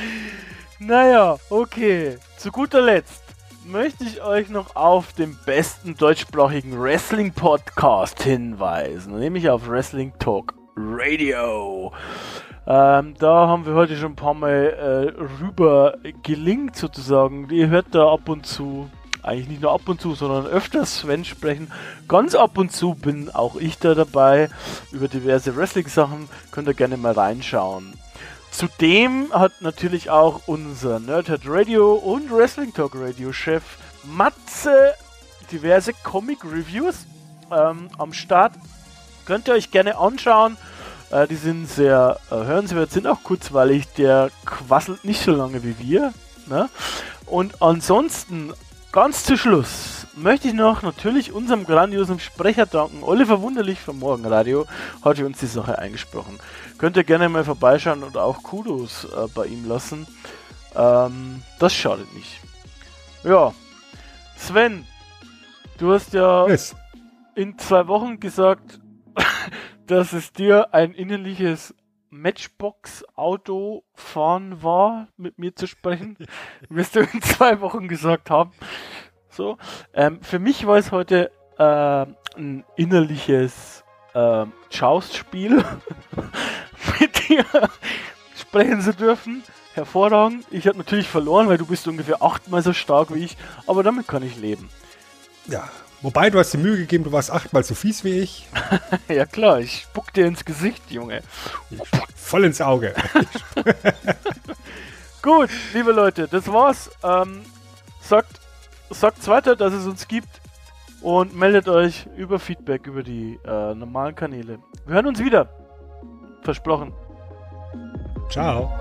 [SPEAKER 1] naja, okay. Zu guter Letzt möchte ich euch noch auf den besten deutschsprachigen Wrestling-Podcast hinweisen, nämlich auf Wrestling Talk Radio. Ähm, da haben wir heute schon ein paar Mal äh, rüber gelingt sozusagen. Ihr hört da ab und zu eigentlich nicht nur ab und zu, sondern öfters Sven sprechen. Ganz ab und zu bin auch ich da dabei. Über diverse Wrestling-Sachen könnt ihr gerne mal reinschauen. Zudem hat natürlich auch unser Nerdhead Radio und Wrestling Talk Radio Chef Matze diverse Comic Reviews ähm, am Start. Könnt ihr euch gerne anschauen. Äh, die sind sehr äh, hörenswert, sind auch kurzweilig. Der quasselt nicht so lange wie wir. Ne? Und ansonsten, ganz zu Schluss, möchte ich noch natürlich unserem grandiosen Sprecher danken. Oliver Wunderlich vom Morgenradio hat uns die Sache eingesprochen. Könnt ihr gerne mal vorbeischauen und auch Kudos äh, bei ihm lassen. Ähm, das schadet nicht. Ja, Sven, du hast ja
[SPEAKER 2] Chris,
[SPEAKER 1] in zwei Wochen gesagt, dass es dir ein innerliches Matchbox-Auto fahren war, mit mir zu sprechen. Wirst du in zwei Wochen gesagt haben. So. Ähm, für mich war es heute äh, ein innerliches äh, Joust-Spiel, mit dir sprechen zu dürfen. Hervorragend. Ich habe natürlich verloren, weil du bist ungefähr achtmal so stark wie ich, aber damit kann ich leben.
[SPEAKER 2] ja. Wobei, du hast dir Mühe gegeben, du warst achtmal so fies wie ich.
[SPEAKER 1] ja klar, ich spuck dir ins Gesicht, Junge.
[SPEAKER 2] Voll ins Auge.
[SPEAKER 1] Gut, liebe Leute, das war's. Ähm, sagt, sagt's weiter, dass es uns gibt und meldet euch über Feedback über die äh, normalen Kanäle. Wir hören uns wieder. Versprochen.
[SPEAKER 2] Ciao.